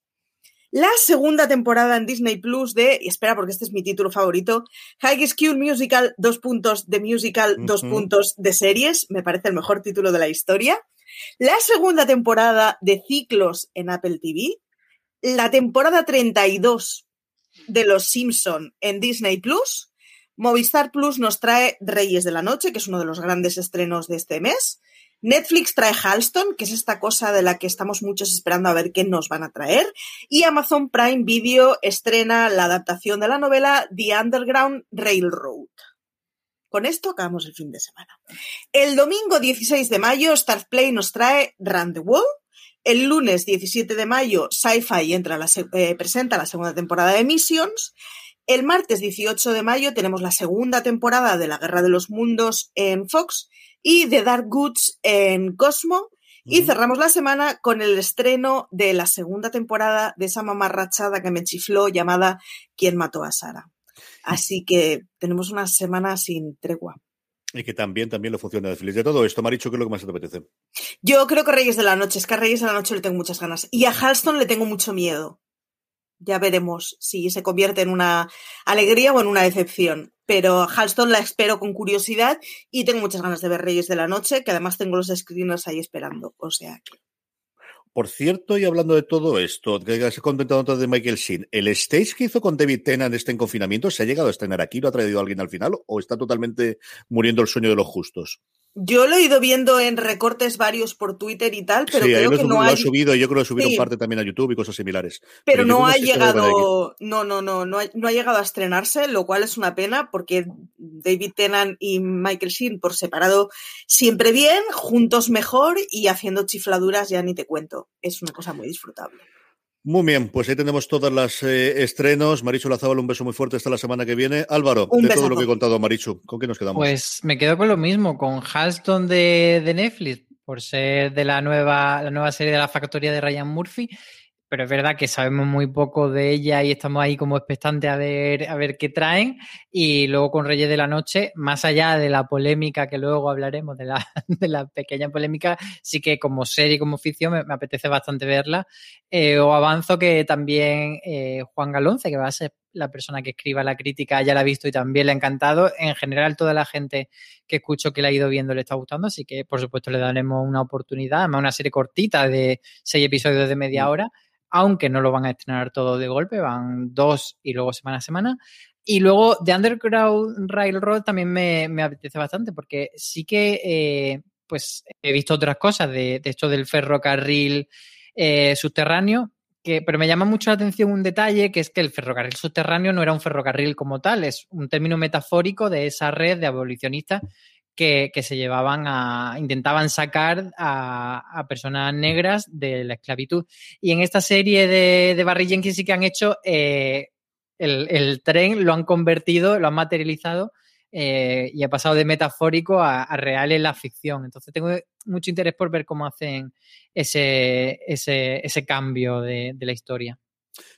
La segunda temporada en Disney Plus de, y espera porque este es mi título favorito, High School Musical, dos puntos de musical, dos puntos de series, me parece el mejor título de la historia. La segunda temporada de Ciclos en Apple TV la temporada 32 de Los Simpson en Disney Plus. Movistar Plus nos trae Reyes de la Noche, que es uno de los grandes estrenos de este mes. Netflix trae Halston, que es esta cosa de la que estamos muchos esperando a ver qué nos van a traer. Y Amazon Prime Video estrena la adaptación de la novela The Underground Railroad. Con esto acabamos el fin de semana. El domingo 16 de mayo, Star Play nos trae Run the Wall, el lunes 17 de mayo, Sci-Fi entra la, eh, presenta la segunda temporada de Missions. El martes 18 de mayo tenemos la segunda temporada de La Guerra de los Mundos en Fox y The Dark Goods en Cosmo. Y cerramos la semana con el estreno de la segunda temporada de esa mamarrachada que me chifló llamada ¿Quién mató a Sara? Así que tenemos una semana sin tregua. Y que también, también lo funciona de feliz. De todo esto, Maricho, ¿qué es lo que más te apetece? Yo creo que Reyes de la Noche. Es que a Reyes de la Noche le tengo muchas ganas. Y a Halston le tengo mucho miedo. Ya veremos si se convierte en una alegría o en una decepción. Pero a Halston la espero con curiosidad y tengo muchas ganas de ver Reyes de la Noche, que además tengo los screeners ahí esperando. O sea que. Por cierto, y hablando de todo esto, que has comentado antes de Michael Sheen, ¿el stage que hizo con David Tennant este en confinamiento se ha llegado a estrenar aquí? ¿Lo ha traído alguien al final? ¿O está totalmente muriendo el sueño de los justos? Yo lo he ido viendo en recortes varios por Twitter y tal, pero creo que no lo ha subido, yo creo que lo subieron parte también a YouTube y cosas similares. Pero, no ha llegado, no, no, no, no ha, no ha, llegado a estrenarse, lo cual es una pena porque David Tennant y Michael Sheen por separado siempre bien, juntos mejor y haciendo chifladuras ya ni te cuento. Es una cosa muy disfrutable. Muy bien, pues ahí tenemos todas las eh, estrenos. Marichu Lazábal, un beso muy fuerte hasta la semana que viene. Álvaro, de todo lo que he contado, Marichu, ¿con qué nos quedamos? Pues me quedo con lo mismo, con Halston de, de Netflix, por ser de la nueva, la nueva serie de la factoría de Ryan Murphy pero es verdad que sabemos muy poco de ella y estamos ahí como expectantes a ver, a ver qué traen. Y luego con Reyes de la Noche, más allá de la polémica que luego hablaremos, de la, de la pequeña polémica, sí que como serie, como oficio, me, apetece bastante verla. Eh, o avanzo que también eh, Juan Galonce, que va a ser la persona que escriba la crítica, ya la ha visto y también le ha encantado. En general, toda la gente que escucho que la ha ido viendo le está gustando, así que por supuesto le daremos una oportunidad. Además, una serie cortita de seis episodios de media mm. hora aunque no lo van a estrenar todo de golpe, van dos y luego semana a semana. Y luego The Underground Railroad también me, me apetece bastante porque sí que eh, pues he visto otras cosas de, de esto del ferrocarril eh, subterráneo, que, pero me llama mucho la atención un detalle, que es que el ferrocarril subterráneo no era un ferrocarril como tal, es un término metafórico de esa red de abolicionistas que, se llevaban a, intentaban sacar a, personas negras de la esclavitud. Y en esta serie de, de Barry Jenkins sí que han hecho eh, el, tren lo han convertido, lo han materializado eh, y ha pasado de metafórico a, real en la ficción. Entonces tengo mucho interés por ver cómo hacen ese, ese, cambio de la historia.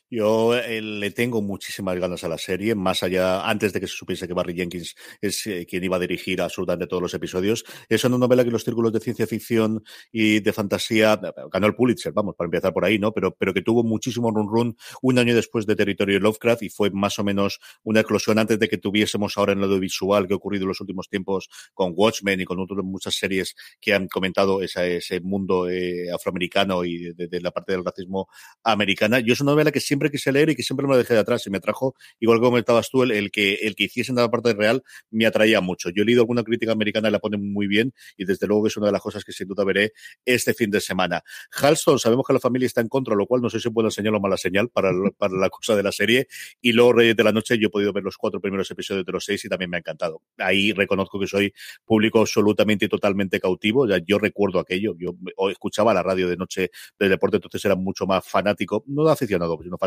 Yo eh, le tengo muchísimas ganas a la serie, más allá, antes de que se supiese que Barry Jenkins es eh, quien iba a dirigir absolutamente todos los episodios. Es una novela que los círculos de ciencia ficción y de fantasía ganó el Pulitzer, vamos, para empezar por ahí, ¿no? Pero, pero que tuvo muchísimo run run un año después de Territorio Lovecraft y fue más o menos una eclosión antes de que tuviésemos ahora en lo visual que ha ocurrido en los últimos tiempos con Watchmen y con otras muchas series que han comentado ese mundo eh, afroamericano y de, la parte del racismo americana. Yo es una novela que siempre siempre quise leer y que siempre me lo dejé de atrás y me trajo, igual que comentabas tú, el, el que el que hiciesen la parte real me atraía mucho. Yo he leído alguna crítica americana y la ponen muy bien y desde luego que es una de las cosas que sin duda veré este fin de semana. Halston, sabemos que la familia está en contra, lo cual no sé si es buena señal o mala señal para, para la cosa de la serie. Y luego Reyes de la Noche, yo he podido ver los cuatro primeros episodios de los seis y también me ha encantado. Ahí reconozco que soy público absolutamente y totalmente cautivo. Ya yo recuerdo aquello. Yo escuchaba la radio de noche del deporte, entonces era mucho más fanático, no aficionado, sino fanático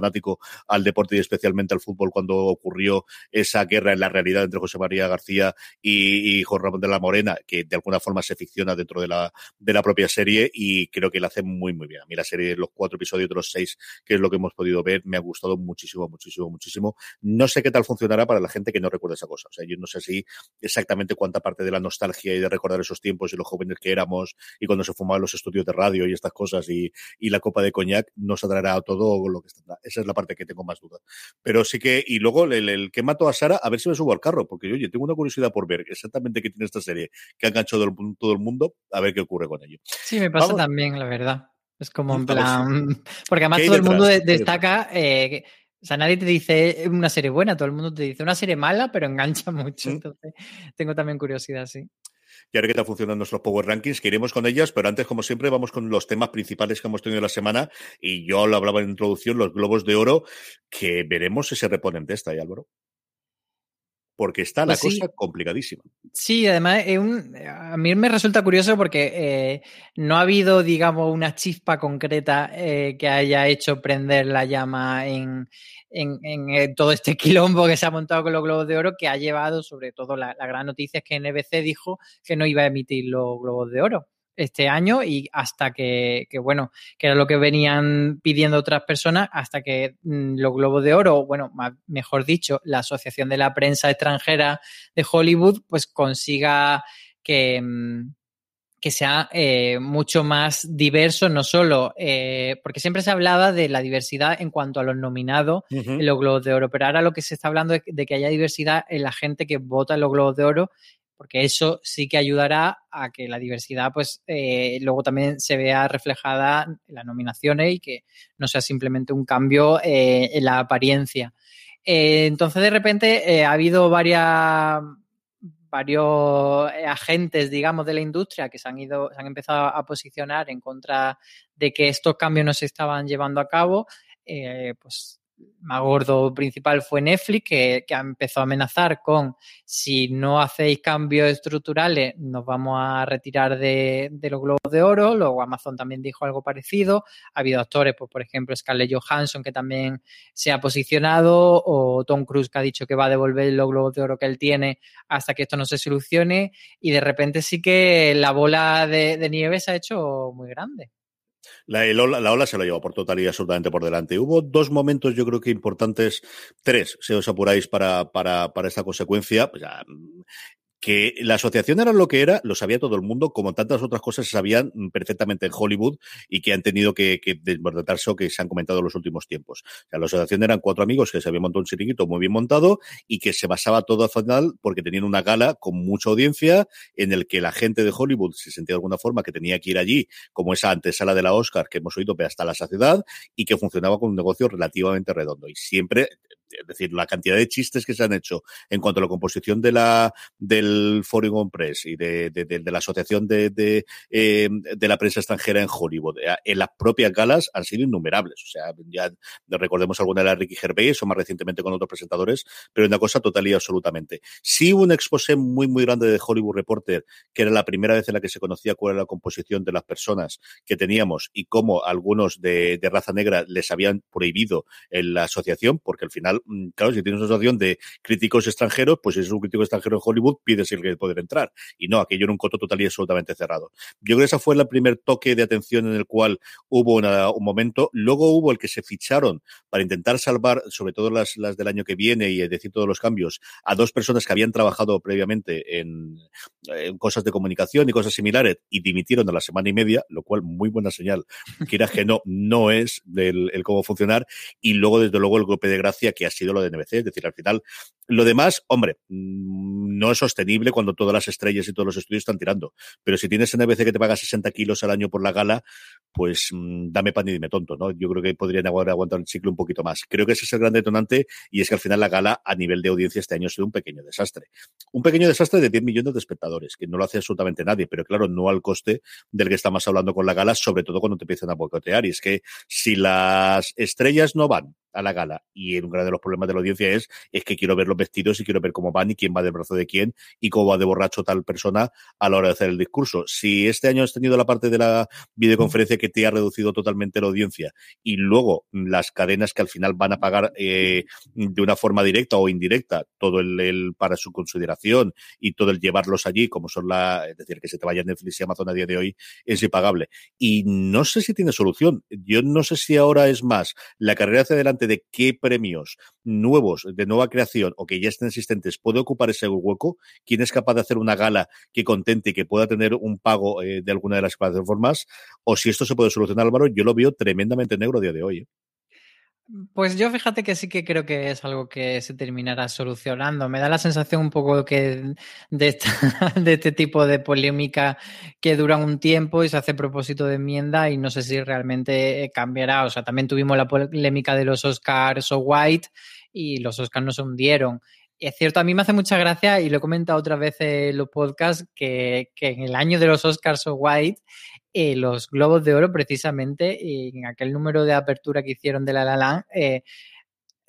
al deporte y especialmente al fútbol cuando ocurrió esa guerra en la realidad entre José María García y, y Jorge Ramón de la Morena, que de alguna forma se ficciona dentro de la, de la propia serie y creo que la hace muy, muy bien. A mí la serie, los cuatro episodios de los seis, que es lo que hemos podido ver, me ha gustado muchísimo, muchísimo, muchísimo. No sé qué tal funcionará para la gente que no recuerda esa cosa. O sea, yo no sé si exactamente cuánta parte de la nostalgia y de recordar esos tiempos y los jóvenes que éramos y cuando se fumaban los estudios de radio y estas cosas y, y la copa de coñac nos atraerá a todo lo que está. Esa es la parte que tengo más dudas. Pero sí que, y luego el, que mató a Sara, a ver si me subo al carro, porque oye, tengo una curiosidad por ver exactamente qué tiene esta serie que ha enganchado todo el mundo, a ver qué ocurre con ello. Sí, me pasa también, la verdad. Es como en plan. Porque además todo el mundo destaca. Eh, o sea, nadie te dice una serie buena, todo el mundo te dice una serie mala, pero engancha mucho. Mm. Entonces, tengo también curiosidad, sí y ahora que están funcionando nuestros Power Rankings, que iremos con ellas, pero antes, como siempre, vamos con los temas principales que hemos tenido la semana. Y yo lo hablaba en la introducción, los globos de oro, que veremos si se reponen de esta, ¿y Álvaro? porque está la pues cosa complicadísima. Sí, además a mí me resulta curioso porque eh, no ha habido, digamos, una chispa concreta eh, que haya hecho prender la llama en, en, eh, todo este quilombo que se ha montado con los Globos de Oro, que ha llevado, sobre todo, la, gran noticia es que NBC dijo que no iba a emitir los Globos de Oro este año y hasta que, bueno, que era lo que venían pidiendo otras personas, hasta que mm, los Globos de Oro, bueno, mejor dicho, la Asociación de la Prensa Extranjera de Hollywood, pues consiga que, mm, que sea eh, mucho más diverso, no solo, eh, porque siempre se hablaba de la diversidad en cuanto a los nominados en los Globos de Oro, pero ahora lo que se está hablando es de que haya diversidad en la gente que vota en los Globos de Oro, porque eso sí que ayudará a que la diversidad, pues, eh, luego también se vea reflejada en las nominaciones y que no sea simplemente un cambio en la apariencia. entonces, de repente, ha habido varias varios eh, agentes, digamos, de la industria que se han ido, se han empezado a posicionar en contra de que estos cambios no se estaban llevando a cabo, eh, pues más gordo principal fue Netflix, que, que empezado a amenazar con si no hacéis cambios estructurales, nos vamos a retirar de, los globos de oro. Luego Amazon también dijo algo parecido. Ha habido actores, pues, por ejemplo, Scarlett Johansson, que también se ha posicionado, o Tom Cruise, que ha dicho que va a devolver los globos de oro que él tiene hasta que esto no se solucione. Y de repente sí que la bola de nieve se ha hecho muy grande. La, la, ola se la llevó por total y absolutamente por delante. Hubo dos momentos, yo creo que importantes, tres, si os apuráis para, para, para esta consecuencia. Pues que la asociación era lo que era, lo sabía todo el mundo, como tantas otras cosas se sabían perfectamente en Hollywood y que han tenido que, que o que se han comentado en los últimos tiempos. O sea, la asociación eran cuatro amigos que se habían montado un chiringuito muy bien montado y que se basaba todo al final porque tenían una gala con mucha audiencia en el que la gente de Hollywood se sentía de alguna forma que tenía que ir allí, como esa antesala de la Oscar que hemos oído hasta la saciedad y que funcionaba con un negocio relativamente redondo. Y siempre es decir, la cantidad de chistes que se han hecho en cuanto a la composición de la del Foreign Press y de, de, de, la asociación de, de, eh, de la prensa extranjera en Hollywood, eh, en las propias galas han sido innumerables. O sea, ya recordemos alguna de la Ricky Gervais o más recientemente con otros presentadores, pero una cosa total y absolutamente. Sí hubo un exposé muy, muy grande de Hollywood Reporter, que era la primera vez en la que se conocía cuál era la composición de las personas que teníamos y cómo algunos de, de raza negra les habían prohibido en la asociación, porque al final mm, claro, si tienes una situación de críticos extranjeros, pues si es un crítico extranjero en Hollywood, pides el que poder entrar. Y no, aquello era un coto total y absolutamente cerrado. Yo creo que ese fue el primer toque de atención en el cual hubo un momento. Luego hubo el que se ficharon para intentar salvar, sobre todo las, las del año que viene y decir todos los cambios, a dos personas que habían trabajado previamente en, en cosas de comunicación y cosas similares y dimitieron a la semana y media, lo cual muy buena señal. Quieras que no, no es del, el cómo funcionar. Y luego, desde luego, el golpe de gracia que ha sido lo de NBC. Es decir, al final, lo demás, hombre, mm, no es sostenible cuando todas las estrellas y todos los estudios están tirando. Pero si tienes NBC que te paga 60 kilos al año por la gala, pues mm, dame pan y dime tonto, ¿no? Yo creo que podrían aguantar el ciclo un poquito más. Creo que ese es el gran detonante y es que al final la gala a nivel de audiencia este año ha sido un pequeño desastre. Un pequeño desastre de 10 millones de espectadores, que no lo hace absolutamente nadie, pero claro, no al coste del que estamos hablando con la gala, sobre todo cuando te empiezan a boicotear. Y es que si las estrellas no van a la gala. Y uno de los problemas de la audiencia es, es que quiero ver los vestidos y quiero ver cómo van y quién va del brazo de quién y cómo va de borracho tal persona a la hora de hacer el discurso. Si este año has tenido la parte de la videoconferencia que te ha reducido totalmente la audiencia y luego las cadenas que al final van a pagar eh, de una forma directa o indirecta todo el, para su consideración y todo el llevarlos allí, como son la, es decir, que se te vaya Netflix y Amazon a día de hoy, es impagable. Y no sé si tiene solución. Yo no sé si ahora es más la carrera hacia adelante de qué premios nuevos, de nueva creación o que ya estén existentes puede ocupar ese hueco, quién es capaz de hacer una gala que contente y que pueda tener un pago eh, de alguna de las plataformas, o si esto se puede solucionar, Álvaro, yo lo veo tremendamente negro a día de hoy. ¿eh? Pues yo fíjate que sí que creo que es algo que se terminará solucionando. Me da la sensación un poco que de, de este tipo de polémica que dura un tiempo y se hace propósito de enmienda y no sé si realmente eh, cambiará. O sea, también tuvimos la polémica de los Oscars o White y los Oscars no se hundieron. Es cierto, a mí me hace mucha gracia y lo he comentado otra vez en los podcasts que, que en el año de los Oscars o White eh, los Globos de Oro, precisamente, en aquel número de apertura que hicieron de La La Land, eh,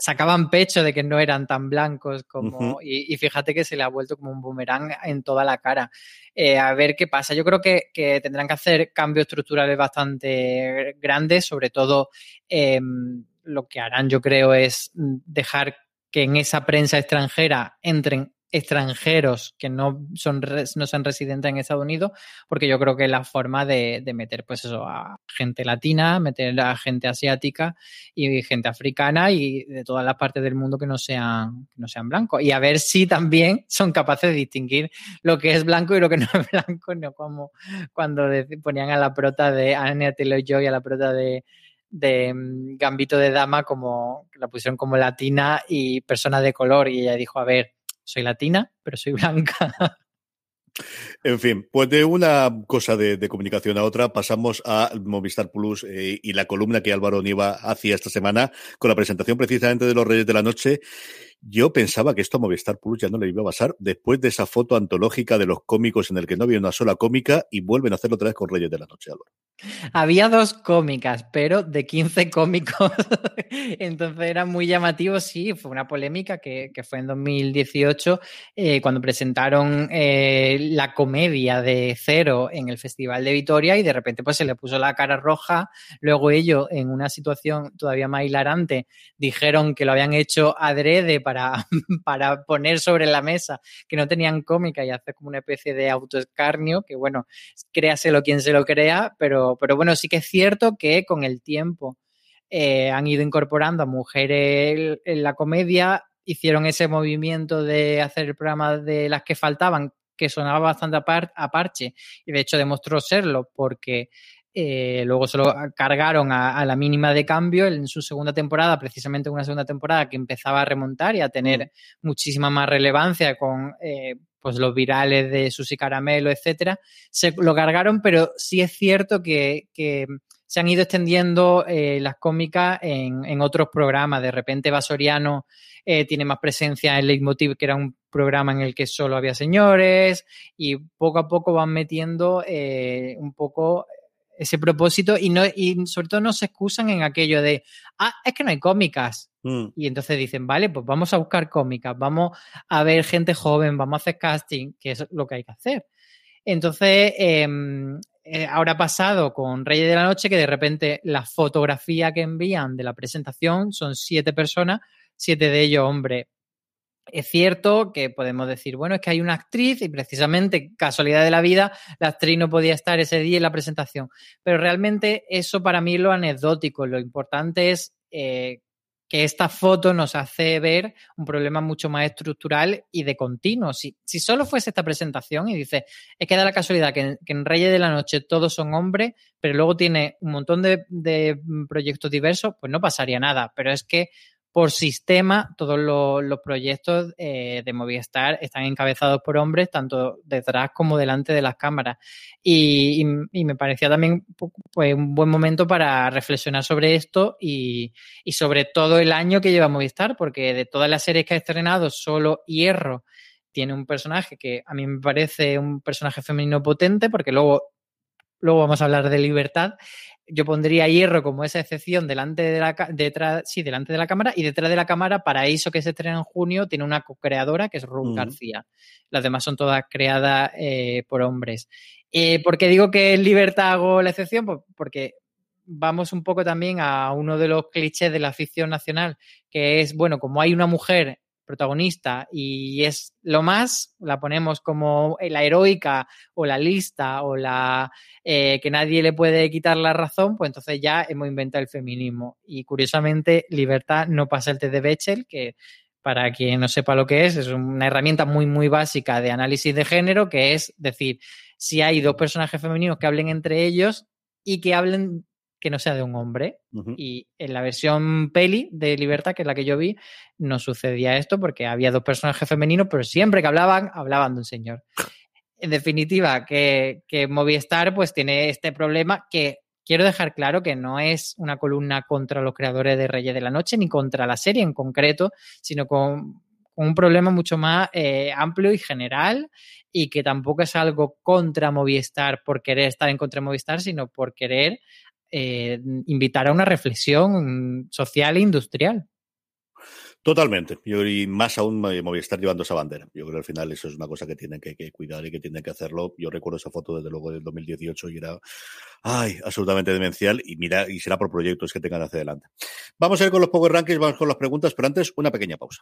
sacaban pecho de que no eran tan blancos como... y, fíjate que se le ha vuelto como un boomerang en toda la cara. Eh, a ver qué pasa. Yo creo que, que, tendrán que hacer cambios estructurales bastante grandes, sobre todo em, lo que harán, yo creo, es dejar que en esa prensa extranjera entren extranjeros que no son, no son residentes en Estados Unidos, porque yo creo que la forma de, meter, pues eso, a gente latina, meter a gente asiática y gente africana y de todas las partes del mundo que no sean, que no sean blancos. Y a ver si también son capaces de distinguir lo que es blanco y lo que no es blanco, no como cuando ponían a la prota de Anya Taylor-Joy, a la prota de, de mm, Gambito de Dama como la pusieron como latina y persona de color y ella dijo, a ver, soy latina, pero soy blanca. En fin, pues de una cosa de, comunicación a otra pasamos a Movistar Plus eh, y la columna que Álvaro Niva hacía esta semana con la presentación precisamente de los Reyes de la Noche. Yo pensaba que esto a Movistar Plus ya no le iba a pasar después de esa foto antológica de los cómicos en el que no había una sola cómica y vuelven a hacerlo otra vez con Reyes de la Noche, Álvaro. Había dos cómicas, pero de 15 cómicos. Entonces era muy llamativo, sí, fue una polémica que, fue en 2018 eh, cuando presentaron eh, la comedia de Cero en el Festival de Vitoria y de repente pues se le puso la cara roja. Luego ellos, en una situación todavía más hilarante, dijeron que lo habían hecho adrede para, para poner sobre la mesa que no tenían cómica y hacer como una especie de autoescarnio, que bueno, créaselo quien se lo crea, pero pero, bueno, sí que es cierto que con el tiempo eh, han ido incorporando a mujeres en la comedia, hicieron ese movimiento de hacer el programa de las que faltaban, que sonaba bastante a, y de hecho demostró serlo, porque eh, luego se lo cargaron a, la mínima de cambio en su segunda temporada, precisamente una segunda temporada que empezaba a remontar y a tener muchísima más relevancia con eh, pues los virales de Susi Caramelo, etcétera, se lo cargaron, pero sí es cierto que, se han ido extendiendo eh, las cómicas en, otros programas. De repente Vasoriano tiene más presencia en Leitmotiv, que era un programa en el que solo había señores, y poco a poco van metiendo un poco ese propósito y, no, y sobre todo no se excusan en aquello de, ah, es que no hay cómicas. Mm. Y entonces dicen, vale, pues vamos a buscar cómicas, vamos a ver gente joven, vamos a hacer casting, que es lo que hay que hacer. Entonces, em, eh, ahora ha pasado con Reyes de la Noche que de repente la fotografía que envían de la presentación son siete personas siete de ellos hombres. Es cierto que podemos decir, bueno, es que hay una actriz y precisamente, casualidad de la vida, la actriz no podía estar ese día en la presentación. Pero realmente eso para mí es lo anecdótico. Lo importante es eh, que esta foto nos hace ver un problema mucho más estructural y de continuo. Si, si solo fuese esta presentación y dice, es que da la casualidad que, que, en Reyes de la Noche todos son hombres, pero luego tiene un montón de, de proyectos diversos, pues no pasaría nada. Pero es que por sistema, todos los, proyectos eh, de Movistar están encabezados por hombres, tanto detrás como delante de las cámaras. Y, me parecía también pues, un buen momento para reflexionar sobre esto y, y, sobre todo el año que lleva Movistar, porque de todas las series que ha estrenado, solo Hierro tiene un personaje que a mí me parece un personaje femenino potente, porque luego, luego vamos a hablar de libertad yo pondría hierro como esa excepción delante de la detrás, sí, delante de la cámara y detrás de la cámara Paraíso que se estrena en junio tiene una co-creadora que es Ruth. García. Las demás son todas creadas eh, por hombres. Eh, ¿Por qué digo que es libertad hago la excepción? Pues porque vamos un poco también a uno de los clichés de la ficción nacional, que es, bueno, como hay una mujer protagonista y es lo más, la ponemos como la heroica o la lista o la eh, que nadie le puede quitar la razón, pues entonces ya hemos inventado el feminismo. Y curiosamente, Libertad no pasa el test de Bechdel, que para quien no sepa lo que es, es una herramienta muy, muy básica de análisis de género, que es decir, si hay dos personajes femeninos que hablen entre ellos y que hablen que no sea de un hombre. Uh -huh. Y en la versión peli de Libertad, que es la que yo vi, no sucedía esto porque había dos personajes femeninos, pero siempre que hablaban, hablaban de un señor. En definitiva, que, que Movistar pues tiene este problema que quiero dejar claro que no es una columna contra los creadores de Reyes de la Noche ni contra la serie en concreto, sino con, con un problema mucho más eh, amplio y general y que tampoco es algo contra Movistar por querer estar en contra de Movistar, sino por querer eh, invitar a una reflexión social e industrial. Totalmente. Y más aún Movistar llevando esa bandera. Yo creo que al final eso es una cosa que tienen que, que, cuidar y que tienen que hacerlo. Yo recuerdo esa foto desde luego del 2018 y era ay, absolutamente demencial y mira, y será por proyectos que tengan hacia adelante. Vamos a ir con los Power Rankings, vamos con las preguntas, pero antes una pequeña pausa.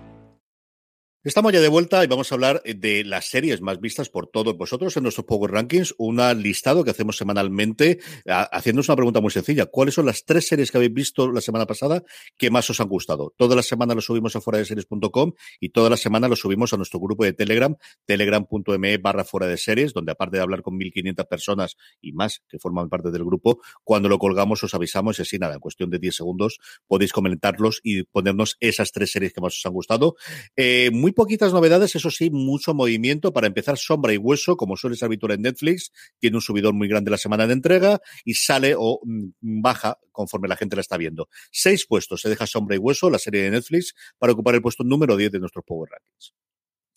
Estamos ya de vuelta y vamos a hablar de las series más vistas por todos vosotros en nuestros Power Rankings, un listado que hacemos semanalmente, haciéndonos una pregunta muy sencilla. ¿Cuáles son las tres series que habéis visto la semana pasada que más os han gustado? Toda la semana lo subimos a fuera de series.com y toda la semana lo subimos a nuestro grupo de Telegram, telegram.me barra fuera de series, donde aparte de hablar con 1500 personas y más que forman parte del grupo, cuando lo colgamos os avisamos y así nada, en cuestión de 10 segundos podéis comentarlos y ponernos esas tres series que más os han gustado. Eh, muy muy poquitas novedades, eso sí, mucho movimiento. Para empezar, Sombra y Hueso, como suele ser habitual en Netflix, tiene un subidor muy grande la semana de entrega y sale o mm, baja conforme la gente la está viendo. Seis puestos se deja Sombra y Hueso, la serie de Netflix, para ocupar el puesto número 10 de nuestros Power Rankings.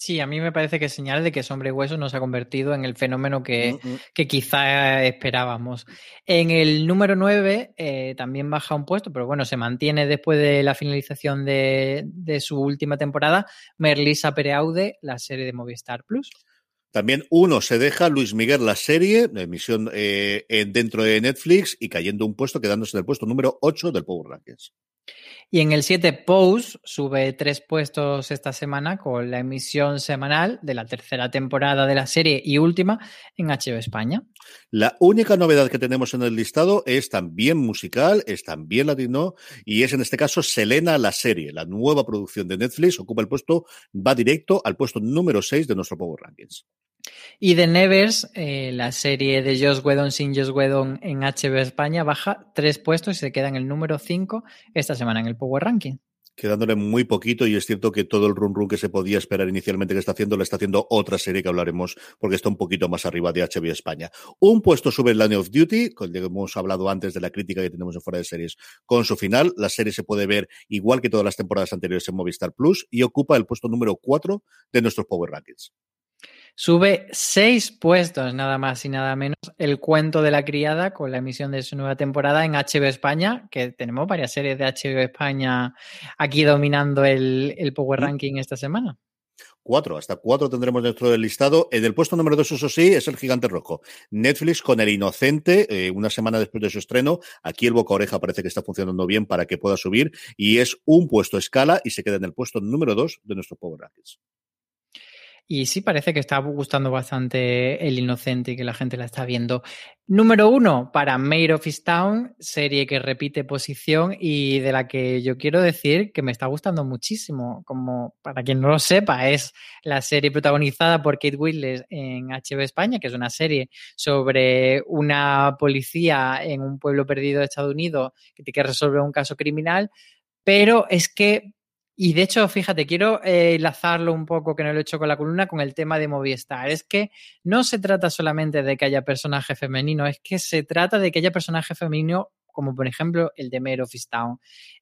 Sí, a mí me parece que es señal de que Sombre y Hueso no se ha convertido en el fenómeno que, uh -uh. que quizá esperábamos. En el número 9 eh, también baja un puesto, pero bueno, se mantiene después de la finalización de, de su última temporada, Merlisa Pereaude, la serie de Movistar Plus. También uno se deja Luis Miguel la serie, emisión eh, dentro de Netflix y cayendo un puesto, quedándose en el puesto número 8 del Power Rankings. Y en el 7, Pose sube tres puestos esta semana con la emisión semanal de la tercera temporada de la serie y última en HBO España. La única novedad que tenemos en el listado es también musical, es también latino y es en este caso Selena la serie, la nueva producción de Netflix, ocupa el puesto, va directo al puesto número 6 de nuestro Power Rankings. Y The Nevers, eh, la serie de Joss Whedon sin Joss Whedon en HBO España, baja tres puestos y se queda en el número 5 esta semana en el Power Ranking quedándole muy poquito y es cierto que todo el run run que se podía esperar inicialmente que está haciendo, lo está haciendo otra serie que hablaremos porque está un poquito más arriba de HBO España. Un puesto sube Line of Duty, con el que hemos hablado antes de la crítica que tenemos en fuera de series, con su final. La serie se puede ver igual que todas las temporadas anteriores en Movistar Plus y ocupa el puesto número 4 de nuestros Power Rankings. Sube seis puestos, nada más y nada menos, el cuento de la criada con la emisión de su nueva temporada en HBO España, que tenemos varias series de HBO España aquí dominando el, Power Ranking esta semana. Cuatro, hasta cuatro tendremos dentro del listado. En el puesto número dos, eso sí, es el gigante rojo. Netflix con El Inocente, eh, una semana después de su estreno. Aquí el boca oreja parece que está funcionando bien para que pueda subir y es un puesto escala y se queda en el puesto número dos de nuestro Power Rankings. Y sí parece que está gustando bastante El Inocente y que la gente la está viendo. Número uno para Mayor of Town, serie que repite posición y de la que yo quiero decir que me está gustando muchísimo. Como para quien no lo sepa, es la serie protagonizada por Kate Winslet en HBO España, que es una serie sobre una policía en un pueblo perdido de Estados Unidos que tiene que resolver un caso criminal. Pero es que y de hecho, fíjate, quiero eh, enlazarlo un poco, que no lo he hecho con la columna, con el tema de Movistar. Es que no se trata solamente de que haya personaje femenino, es que se trata de que haya personaje femenino como por ejemplo el de Mare of.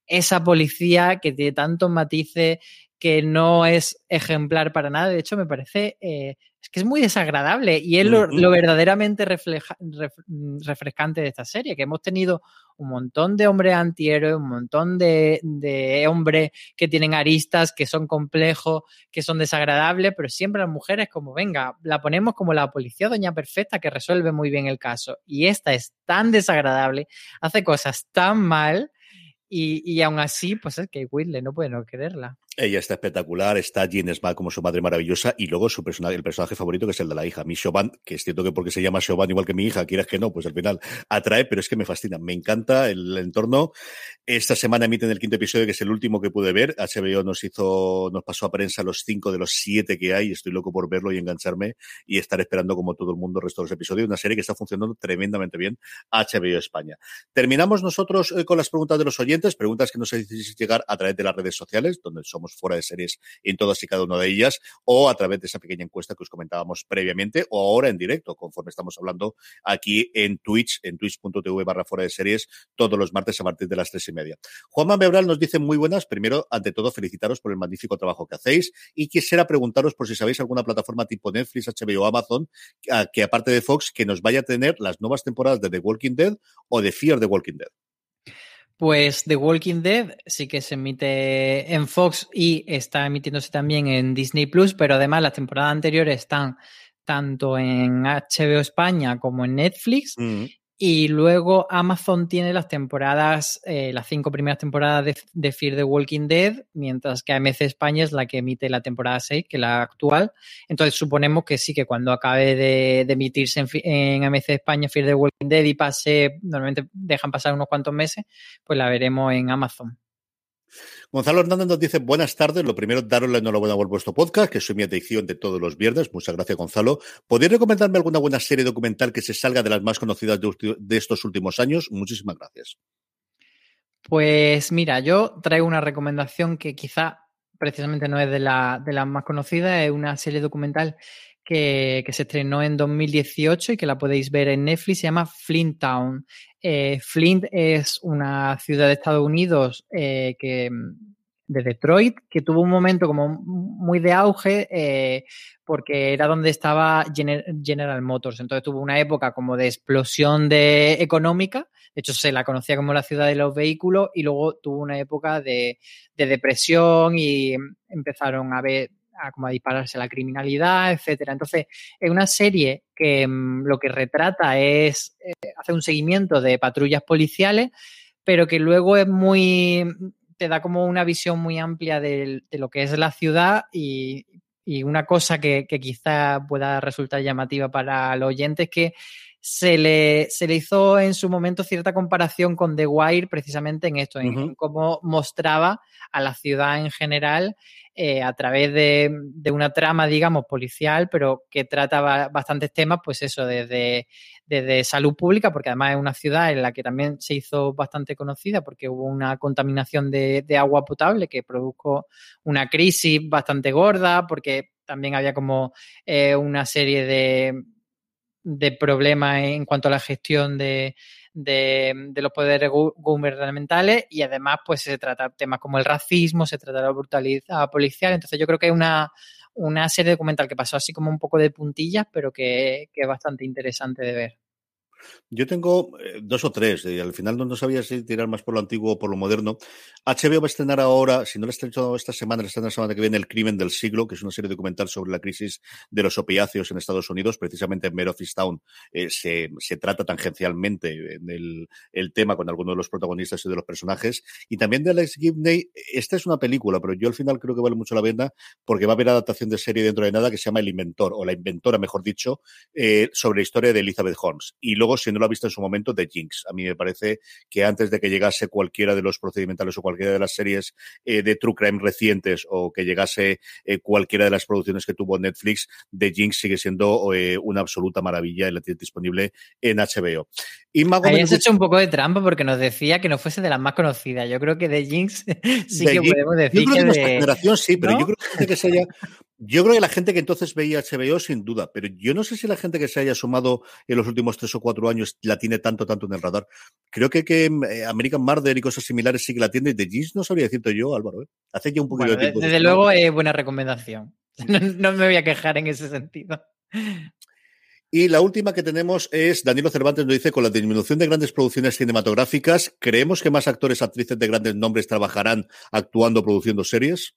Esa policía que tiene tantos matices, que no es ejemplar para nada. De hecho, me parece eh, es que es muy desagradable y es lo, verdaderamente mm, refrescante de esta serie, que hemos tenido un montón de hombres antihéroes, un montón de, de, hombres que tienen aristas, que son complejos, que son desagradables, pero siempre las mujeres como, venga, la ponemos como la policía doña perfecta que resuelve muy bien el caso. Y esta es tan desagradable, hace cosas tan mal y, y aún así, pues es que Whitley no puede no quererla. Ella está espectacular, está Jean Smart como su madre maravillosa y luego su personaje, el personaje favorito que es el de la hija, mi Shoban, que es cierto que porque se llama Shoban igual que mi hija, quieras que no, pues al final atrae, pero es que me fascina, me encanta el entorno. Esta semana emiten el quinto episodio, que es el último que pude ver. HBO nos hizo, nos pasó a prensa los cinco de los siete que hay. Estoy loco por verlo y engancharme y estar esperando como todo el mundo el resto de los episodios. Una serie que está funcionando tremendamente bien HBO España. Terminamos nosotros eh, con las preguntas de los oyentes, preguntas que nos hacéis llegar a través de las redes sociales, donde somos fuera de series en todas y cada una de ellas, o a través de esa pequeña encuesta que os comentábamos previamente, o ahora en directo, conforme estamos hablando aquí en Twitch, en twitch.tv barra fuera de series, todos los martes a partir de las tres y media. Juanma Mebral nos dice muy buenas. Primero, ante todo, felicitaros por el magnífico trabajo que hacéis y quisiera preguntaros por si sabéis alguna plataforma tipo Netflix, HBO o Amazon, que aparte de Fox, que nos vaya a tener las nuevas temporadas de The Walking Dead o de Fear the Walking Dead. Pues The Walking Dead sí que se emite en Fox y está emitiéndose también en Disney Plus, pero además las temporadas anteriores están tanto en HBO España como en Netflix. Mm. Y luego Amazon tiene las temporadas, eh, las cinco primeras temporadas de, de, Fear the Walking Dead, mientras que AMC España es la que emite la temporada 6, que es la actual. Entonces suponemos que sí, que cuando acabe de, emitirse en, en, AMC España Fear the Walking Dead y pase, normalmente dejan pasar unos cuantos meses, pues la veremos en Amazon. Gonzalo Hernández nos dice buenas tardes. Lo primero, daros la enhorabuena por vuestro podcast, que soy mi adicción de todos los viernes. Muchas gracias, Gonzalo. ¿Podéis recomendarme alguna buena serie documental que se salga de las más conocidas de, estos últimos años? Muchísimas gracias. Pues mira, yo traigo una recomendación que quizá precisamente no es de, la, de las más conocidas, es una serie documental que, que, se estrenó en 2018 y que la podéis ver en Netflix, se llama Flint Town. Eh, Flint es una ciudad de Estados Unidos eh, que, de Detroit que tuvo un momento como muy de auge eh, porque era donde estaba General Motors. Entonces tuvo una época como de explosión económica. De hecho, se la conocía como la ciudad de los vehículos y luego tuvo una época de, de depresión y empezaron a ver a, como a dispararse la criminalidad, etcétera. Entonces, es una serie que mm, lo que retrata es eh, hacer un seguimiento de patrullas policiales, pero que luego es muy te da como una visión muy amplia de, lo que es la ciudad y, una cosa que, que, quizá pueda resultar llamativa para los oyentes es que se le, se le hizo en su momento cierta comparación con The Wire precisamente en esto, en, cómo mostraba a la ciudad en general eh, a través de, de, una trama, digamos, policial, pero que trata bastantes temas, pues eso, desde, desde salud pública, porque además es una ciudad en la que también se hizo bastante conocida porque hubo una contaminación de, de agua potable que produjo una crisis bastante gorda, porque también había como eh, una serie de, de problemas en cuanto a la gestión de, de, los poderes gubernamentales y además pues se trata temas como el racismo, se trata la brutalidad policial. Entonces yo creo que es una, una serie documental que pasó así como un poco de puntillas, pero que, que es bastante interesante de ver. Yo tengo eh, dos o tres, y al final no, sabía si tirar más por lo antiguo o por lo moderno. HBO va a estrenar ahora, si no lo ha estrenado esta semana, está la semana que viene, El crimen del siglo, que es una serie documental sobre la crisis de los opiáceos en Estados Unidos, precisamente en Mare Town. Eh, se, se, trata tangencialmente en el, el, tema con algunos de los protagonistas y de los personajes. Y también de Alex Gibney, esta es una película, pero yo al final creo que vale mucho la pena porque va a haber adaptación de serie dentro de nada que se llama El Inventor, o La Inventora, mejor dicho, eh, sobre la historia de Elizabeth Holmes. Y luego si no lo ha visto en su momento, de Jinx. A mí me parece que antes de que llegase cualquiera de los procedimentales o cualquiera de las series eh, de True Crime recientes o que llegase eh, cualquiera de las producciones que tuvo Netflix, de Jinx sigue siendo eh, una absoluta maravilla y la tiene disponible en HBO. Y Habías hecho un poco de trampa porque nos decía que no fuese de las más conocidas. Yo creo que de Jinx sí que podemos decir yo creo que, de... generación sí, pero yo creo que, que se haya yo creo que la gente que entonces veía HBO, sin duda, pero yo no sé si la gente que se haya sumado en los últimos tres o cuatro años la tiene tanto, tanto en el radar. Creo que, que eh, American Murder y cosas similares sí que la tiene. De Jeans no sabría decirte yo, Álvaro. ¿eh? Hace ya un poquito de tiempo. Desde luego, es buena recomendación. No, no me voy a quejar en ese sentido. Y la última que tenemos es, Danilo Cervantes nos dice, con la disminución de grandes producciones cinematográficas, ¿creemos que más actores, actrices de grandes nombres trabajarán actuando, produciendo series?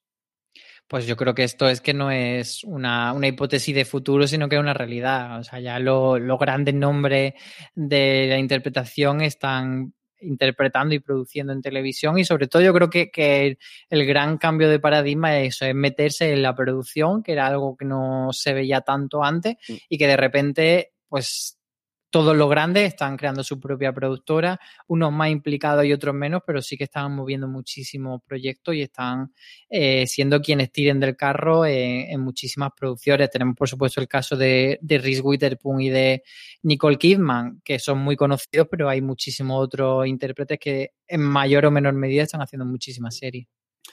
Pues yo creo que esto es que no es una, una hipótesis de futuro, sino que es una realidad. O sea, ya los lo grandes nombres de la interpretación están interpretando y produciendo en televisión y sobre todo yo creo que, que, el gran cambio de paradigma es eso, es meterse en la producción, que era algo que no se veía tanto antes mm. y que de repente pues todos los grandes están creando su propia productora, unos más implicados y otros menos, pero sí que están moviendo muchísimos proyectos y están eh, siendo quienes tiren del carro en, muchísimas producciones. Tenemos, por supuesto, el caso de, de Reese Witherspoon y de Nicole Kidman, que son muy conocidos, pero hay muchísimos otros intérpretes que en mayor o menor medida están haciendo muchísimas series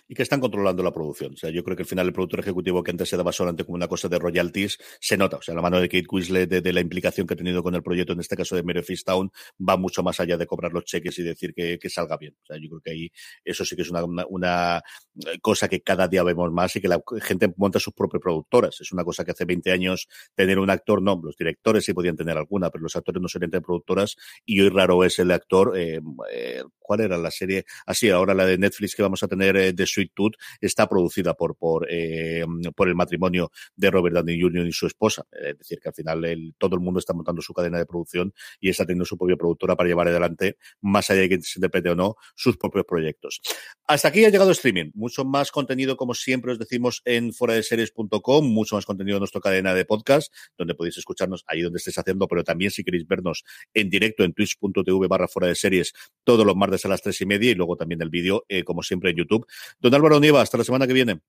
y que están controlando la producción. O sea, yo creo que al final el productor ejecutivo que antes se daba solamente como una cosa de royalties se nota. O sea, la mano de Kate Winslet de, la implicación que ha tenido con el proyecto, en este caso de Mary Town, va mucho más allá de cobrar los cheques y decir que, que, salga bien. O sea, yo creo que ahí eso sí que es una, una, cosa que cada día vemos más y que la gente monta sus propias productoras. Es una cosa que hace 20 años tener un actor, no, los directores sí podían tener alguna, pero los actores no se tener productoras y hoy raro es el actor. Eh, eh, ¿Cuál era la serie? Así, ah, ahora la de Netflix que vamos a tener eh, de Sweet Tooth está producida eh, por el matrimonio de Robert Downey Jr. y su esposa. Es decir, que al final el, todo el mundo está montando su cadena de producción y está teniendo su propia productora para llevar adelante, más allá de que se interprete o no, sus propios proyectos. Hasta aquí ha llegado streaming. Mucho más contenido, como siempre os decimos, en foradeseries.com, mucho más contenido en nuestra cadena de podcast, donde podéis escucharnos ahí donde estéis haciendo, pero también si queréis vernos en directo en twitch.tv barra fuera de series todos los martes a las tres y media y luego también el vídeo, eh, como siempre, en YouTube. Don Álvaro Nieva, hasta la semana que viene.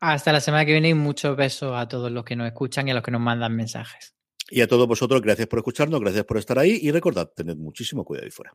Hasta la semana que viene y muchos besos a todos los que nos escuchan y a los que nos mandan mensajes. Y a todos vosotros, gracias por escucharnos, gracias por estar ahí y recordad, tened muchísimo cuidado ahí fuera.